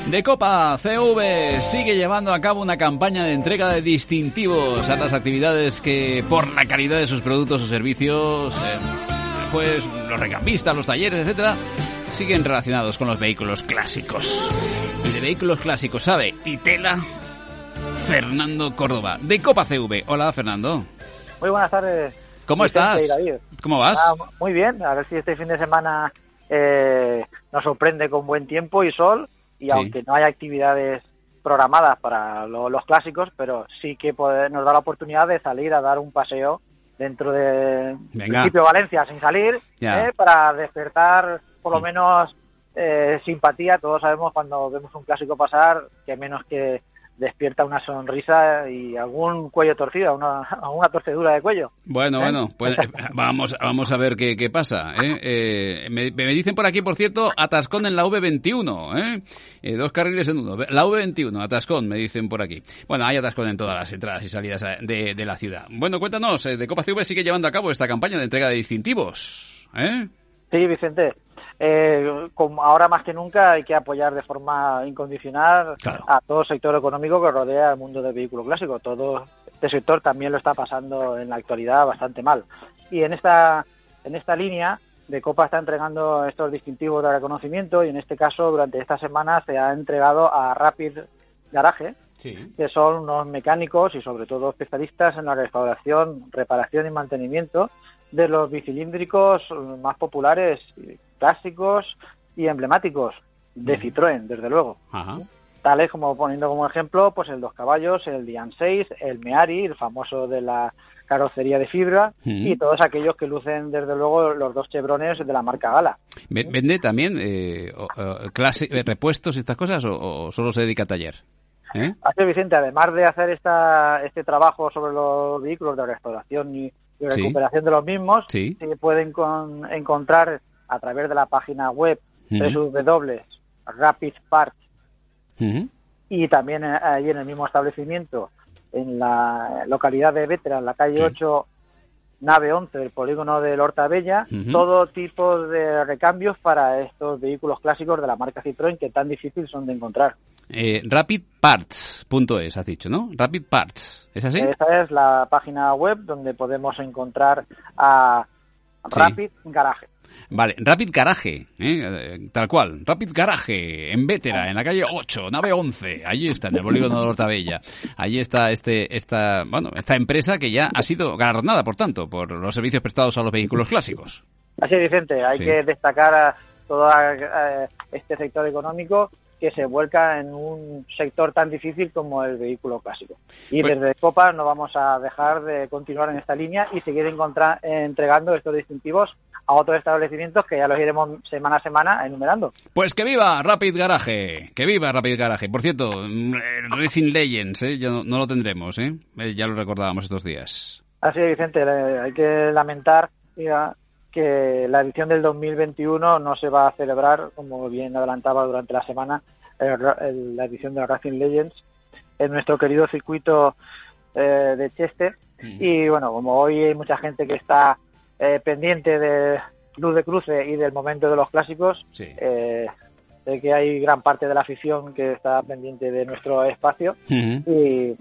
de Copa CV sigue llevando a cabo una campaña de entrega de distintivos a las actividades que, por la calidad de sus productos o servicios, eh, pues los recampistas, los talleres, etcétera, siguen relacionados con los vehículos clásicos. Y de vehículos clásicos sabe Titela Fernando Córdoba, de Copa CV. Hola, Fernando.
Muy buenas tardes.
¿Cómo estás?
y.
¿Cómo vas?
Ah, muy bien, a ver si este fin de semana eh, nos sorprende con buen tiempo y sol y
Sí.
aunque no haya actividades programadas para lo- los clásicos, pero sí que nos da la oportunidad de salir a dar un paseo dentro de
Venga.
principio Valencia sin salir eh, para despertar por lo menos eh, simpatía. Todos sabemos cuando vemos un clásico pasar que menos que despierta una sonrisa y algún cuello torcido, una, alguna torcedura de cuello.
Bueno,
¿Eh?
bueno, pues eh, vamos, vamos a ver qué, qué pasa. ¿eh? Eh, me, me dicen por aquí, por cierto, atascón en la V21. ¿eh? Eh, dos carriles en uno. La V21, atascón, me dicen por aquí. Bueno, hay atascón en todas las entradas y salidas de, de la ciudad. Bueno, cuéntanos, de Copa CV sigue llevando a cabo esta campaña de entrega de distintivos. ¿eh?
Sí, Vicente. Eh, como ahora más que nunca hay que apoyar de forma incondicional a todo el sector económico que rodea el mundo del vehículo clásico. Todo este sector también lo está pasando en la actualidad bastante mal. Y en esta, en esta línea, de Copa está entregando estos distintivos de reconocimiento y en este caso durante esta semana se ha entregado a Rapid Garage,
Sí.
que son unos mecánicos y sobre todo especialistas en la restauración, reparación y mantenimiento de los bicilíndricos más populares, clásicos y emblemáticos de Citroën, desde luego.
Ajá.
Tales como poniendo como ejemplo, pues el dos caballos, el Dian 6, el Meari, el famoso de la carrocería de fibra,
Mm.
y todos aquellos que lucen desde luego los dos chevrones de la marca Gala.
Ve- ¿Vende también eh, o- o clase, eh, repuestos y estas cosas o, o solo se dedica a taller? ¿Eh?
Así Vicente, además de hacer esta, este trabajo sobre los vehículos de restauración y, y
Sí.
recuperación de los mismos,
Sí.
se pueden con- encontrar a través de la página web
Ujú.
www.rapidparts
Ujú.
y también eh, allí en el mismo establecimiento, en la localidad de Vetra, en la calle
Sí.
8, nave 11 del polígono de Hortabella, todo tipo de recambios para estos vehículos clásicos de la marca Citroën que tan difícil son de encontrar.
Eh, rapidparts.es, has dicho, ¿no? Rapid Parts, ¿es así?
Esa es la página web donde podemos encontrar a Rapid Garage.
Vale, Rapid Garage, ¿eh? tal cual, Rapid Garage, en Vétera, en la calle 8, nave 11, allí está, en el polígono de Hortabella. Allí está este, esta, bueno, esta empresa que ya ha sido galardonada, por tanto, por los servicios prestados a los vehículos clásicos.
Así es, Vicente, hay que destacar a todo este sector económico que se vuelca en un sector tan difícil como el vehículo clásico. Y pues desde Copa no vamos a dejar de continuar en esta línea y seguir entregando estos distintivos a otros establecimientos que ya los iremos semana a semana enumerando.
Pues que viva Rapid Garage, que viva Rapid Garage. Por cierto, mm, Racing Legends, ¿eh? ya no, lo tendremos, ¿eh? ¿eh? ya lo recordábamos estos días.
Así es, Vicente, hay que lamentar que la edición del 2021 no se va a celebrar, como bien adelantaba durante la semana, la edición de Racing Legends en nuestro querido circuito eh, de Chester. Y bueno, como hoy hay mucha gente que está eh, pendiente de Luz de Cruce y del momento de los clásicos. Eh, sé que hay gran parte de la afición que está pendiente de nuestro espacio y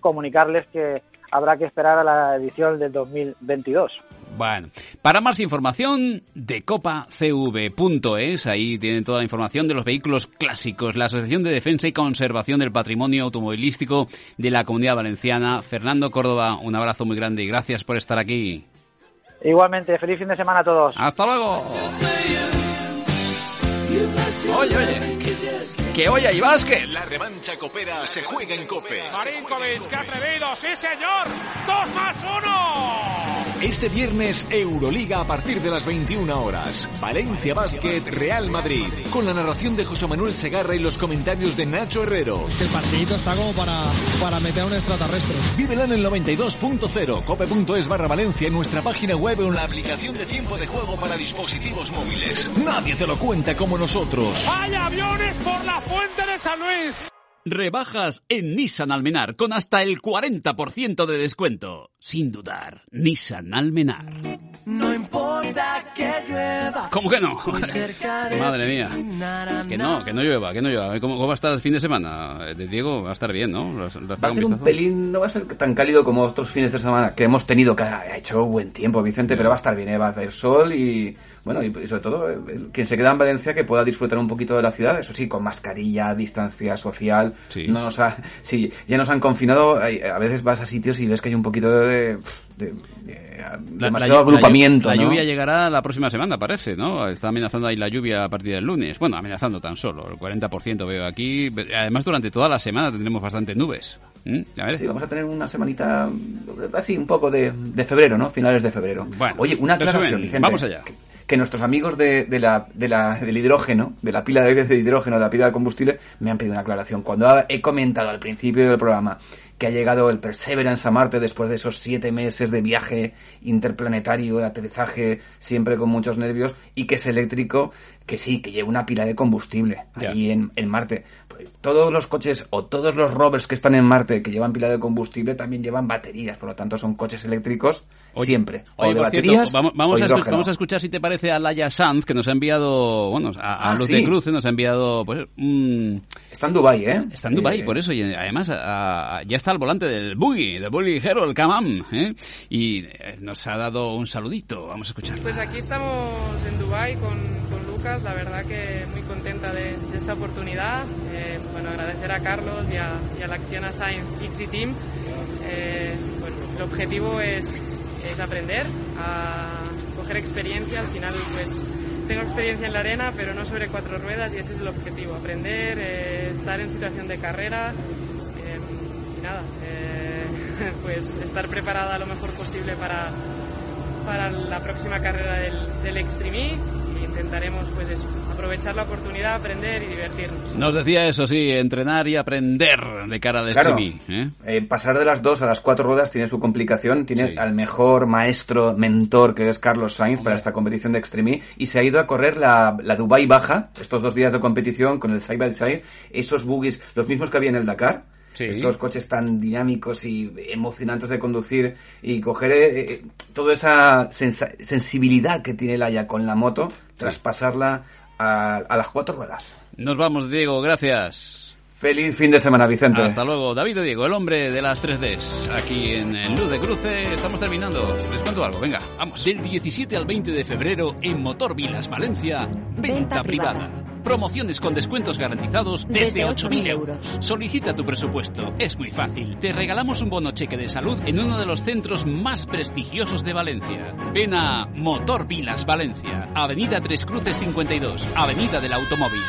comunicarles que habrá que esperar a la edición del 2022.
Bueno, para más información de copacv.es, ahí tienen toda la información de los vehículos clásicos, la Asociación de Defensa y Conservación del Patrimonio Automovilístico de la Comunidad Valenciana. Fernando Córdoba, un abrazo muy grande y gracias por estar aquí.
Igualmente, feliz fin de semana a todos.
Hasta luego. Oye, oye, que hoy hay básquet.
La revancha copera se juega en Cope.
Marinkovic, qué atrevido, sí señor. Dos más uno.
Este viernes, Euroliga a partir de las 21 horas. Valencia Basket, Real Madrid. Con la narración de José Manuel Segarra y los comentarios de Nacho Herrero.
Es que el partidito está como para, para meter a un extraterrestre.
Vívela en el 92.0, cope.es barra Valencia en nuestra página web o en la aplicación de tiempo de juego para dispositivos móviles. Nadie te lo cuenta como nosotros.
¡Hay aviones por la fuente de San Luis!
Rebajas en Nissan Almenar con hasta el 40% de descuento. Sin dudar, Nissan Almenar.
No importa que llueva.
¿Cómo que no? Madre mía. Que no, que no llueva, que no llueva. ¿Cómo, va a estar el fin de semana? De Diego va a estar bien, ¿no?
va a ser un pelín, no va a ser tan cálido como otros fines de semana que hemos tenido, que ha hecho buen tiempo, Vicente, pero va a estar bien, ¿eh? va a hacer sol y bueno, y sobre todo, eh, quien se queda en Valencia que pueda disfrutar un poquito de la ciudad, eso sí, con mascarilla, distancia social. No nos ha, sí, ya nos han confinado, a veces vas a sitios y ves que hay un poquito de, demasiado agrupamiento.
La, lluvia llegará la próxima semana, parece, ¿no? Está amenazando ahí la lluvia a partir del lunes. Bueno, amenazando tan solo, el 40% veo aquí. Además, durante toda la semana tendremos bastantes nubes. ¿Mm?
Sí, vamos a tener una semanita así, un poco de, febrero, ¿no? Finales de febrero.
Bueno,
Oye, una aclaración, Vicente.
Vamos allá
que nuestros amigos de, de, la, de la, del hidrógeno, de la pila de, de hidrógeno, de la pila de combustible, me han pedido una aclaración. Cuando he comentado al principio del programa que ha llegado el Perseverance a Marte después de esos siete meses de viaje interplanetario, de aterrizaje siempre con muchos nervios, y que es eléctrico, que sí, que lleva una pila de combustible ahí en, en, Marte. Pues todos los coches o todos los rovers que están en Marte que llevan pila de combustible también llevan baterías, por lo tanto son coches eléctricos siempre.
o de baterías vamos, vamos, a vamos, a escuchar, si te parece a Laia Sanz, que nos ha enviado, bueno, a, ah, los de Cruce nos ha enviado, pues...
Está en Dubai, ¿eh?
Está en Dubai, eh, por eso, y además ya está al volante del Buggy, del Buggy Hero, el Kamam, ¿eh? Y eh, nos ha dado un saludito, vamos a escuchar.
Pues aquí estamos en Dubai con Lucas, la verdad que muy contenta de, esta oportunidad. Eh, bueno, agradecer a Carlos y a, y a la Acciona Science Easy Team. Eh, bueno, el objetivo es, es aprender, a coger experiencia. Al final, pues tengo experiencia en la arena, pero no sobre cuatro ruedas y ese es el objetivo, aprender, eh, estar en situación de carrera y nada, pues estar preparada lo mejor posible para, para la próxima carrera del, del Extreme intentaremos pues eso, aprovechar la oportunidad, aprender y divertirnos.
Nos decía eso, sí, entrenar y aprender de cara de claro, ¿eh?
¿eh? pasar de las dos a las cuatro ruedas tiene su complicación, tiene al mejor maestro, mentor que es Carlos Sainz para esta competición de Extreme y se ha ido a correr la, la Dubai Baja, estos dos días de competición con el side by side, esos buggies, los mismos que había en el Dakar, Estos coches tan dinámicos y emocionantes de conducir y coger eh, eh, toda esa sensibilidad que tiene el Haya con la moto, traspasarla a, a las cuatro ruedas.
Nos vamos, Diego, gracias.
Feliz fin de semana, Vicente.
Hasta luego. David Diego, el hombre de las 3Ds. Aquí en Luz de Cruce estamos terminando. Les cuento algo, venga, vamos.
Del 17 al 20 de febrero en Motor Vilas Valencia, venta, privada. Promociones con descuentos garantizados desde, 8.000 euros. Solicita tu presupuesto. Es muy fácil. Te regalamos un bono cheque de salud en uno de los centros más prestigiosos de Valencia. Ven a Motor Vilas Valencia. Avenida Tres Cruces 52. Avenida del Automóvil.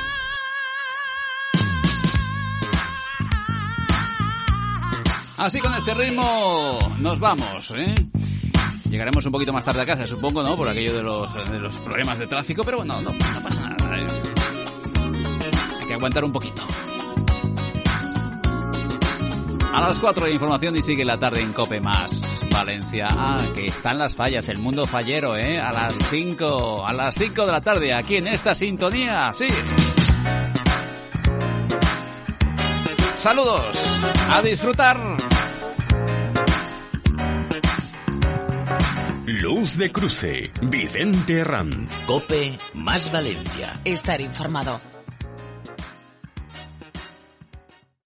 Así con este ritmo nos vamos, ¿eh? Llegaremos un poquito más tarde a casa, supongo, ¿no? Por aquello de los, de los problemas de tráfico, pero bueno, no, no pasa nada. ¿eh? Que aguantar un poquito. A las 4 de información y sigue la tarde en Cope Más. Valencia. Ah, que están las fallas, el mundo fallero, ¿eh? A las 5, a las 5 de la tarde, aquí en esta sintonía, sí. Saludos, a disfrutar.
Luz de Cruce, Vicente Ranz. Cope más Valencia.
Estar informado.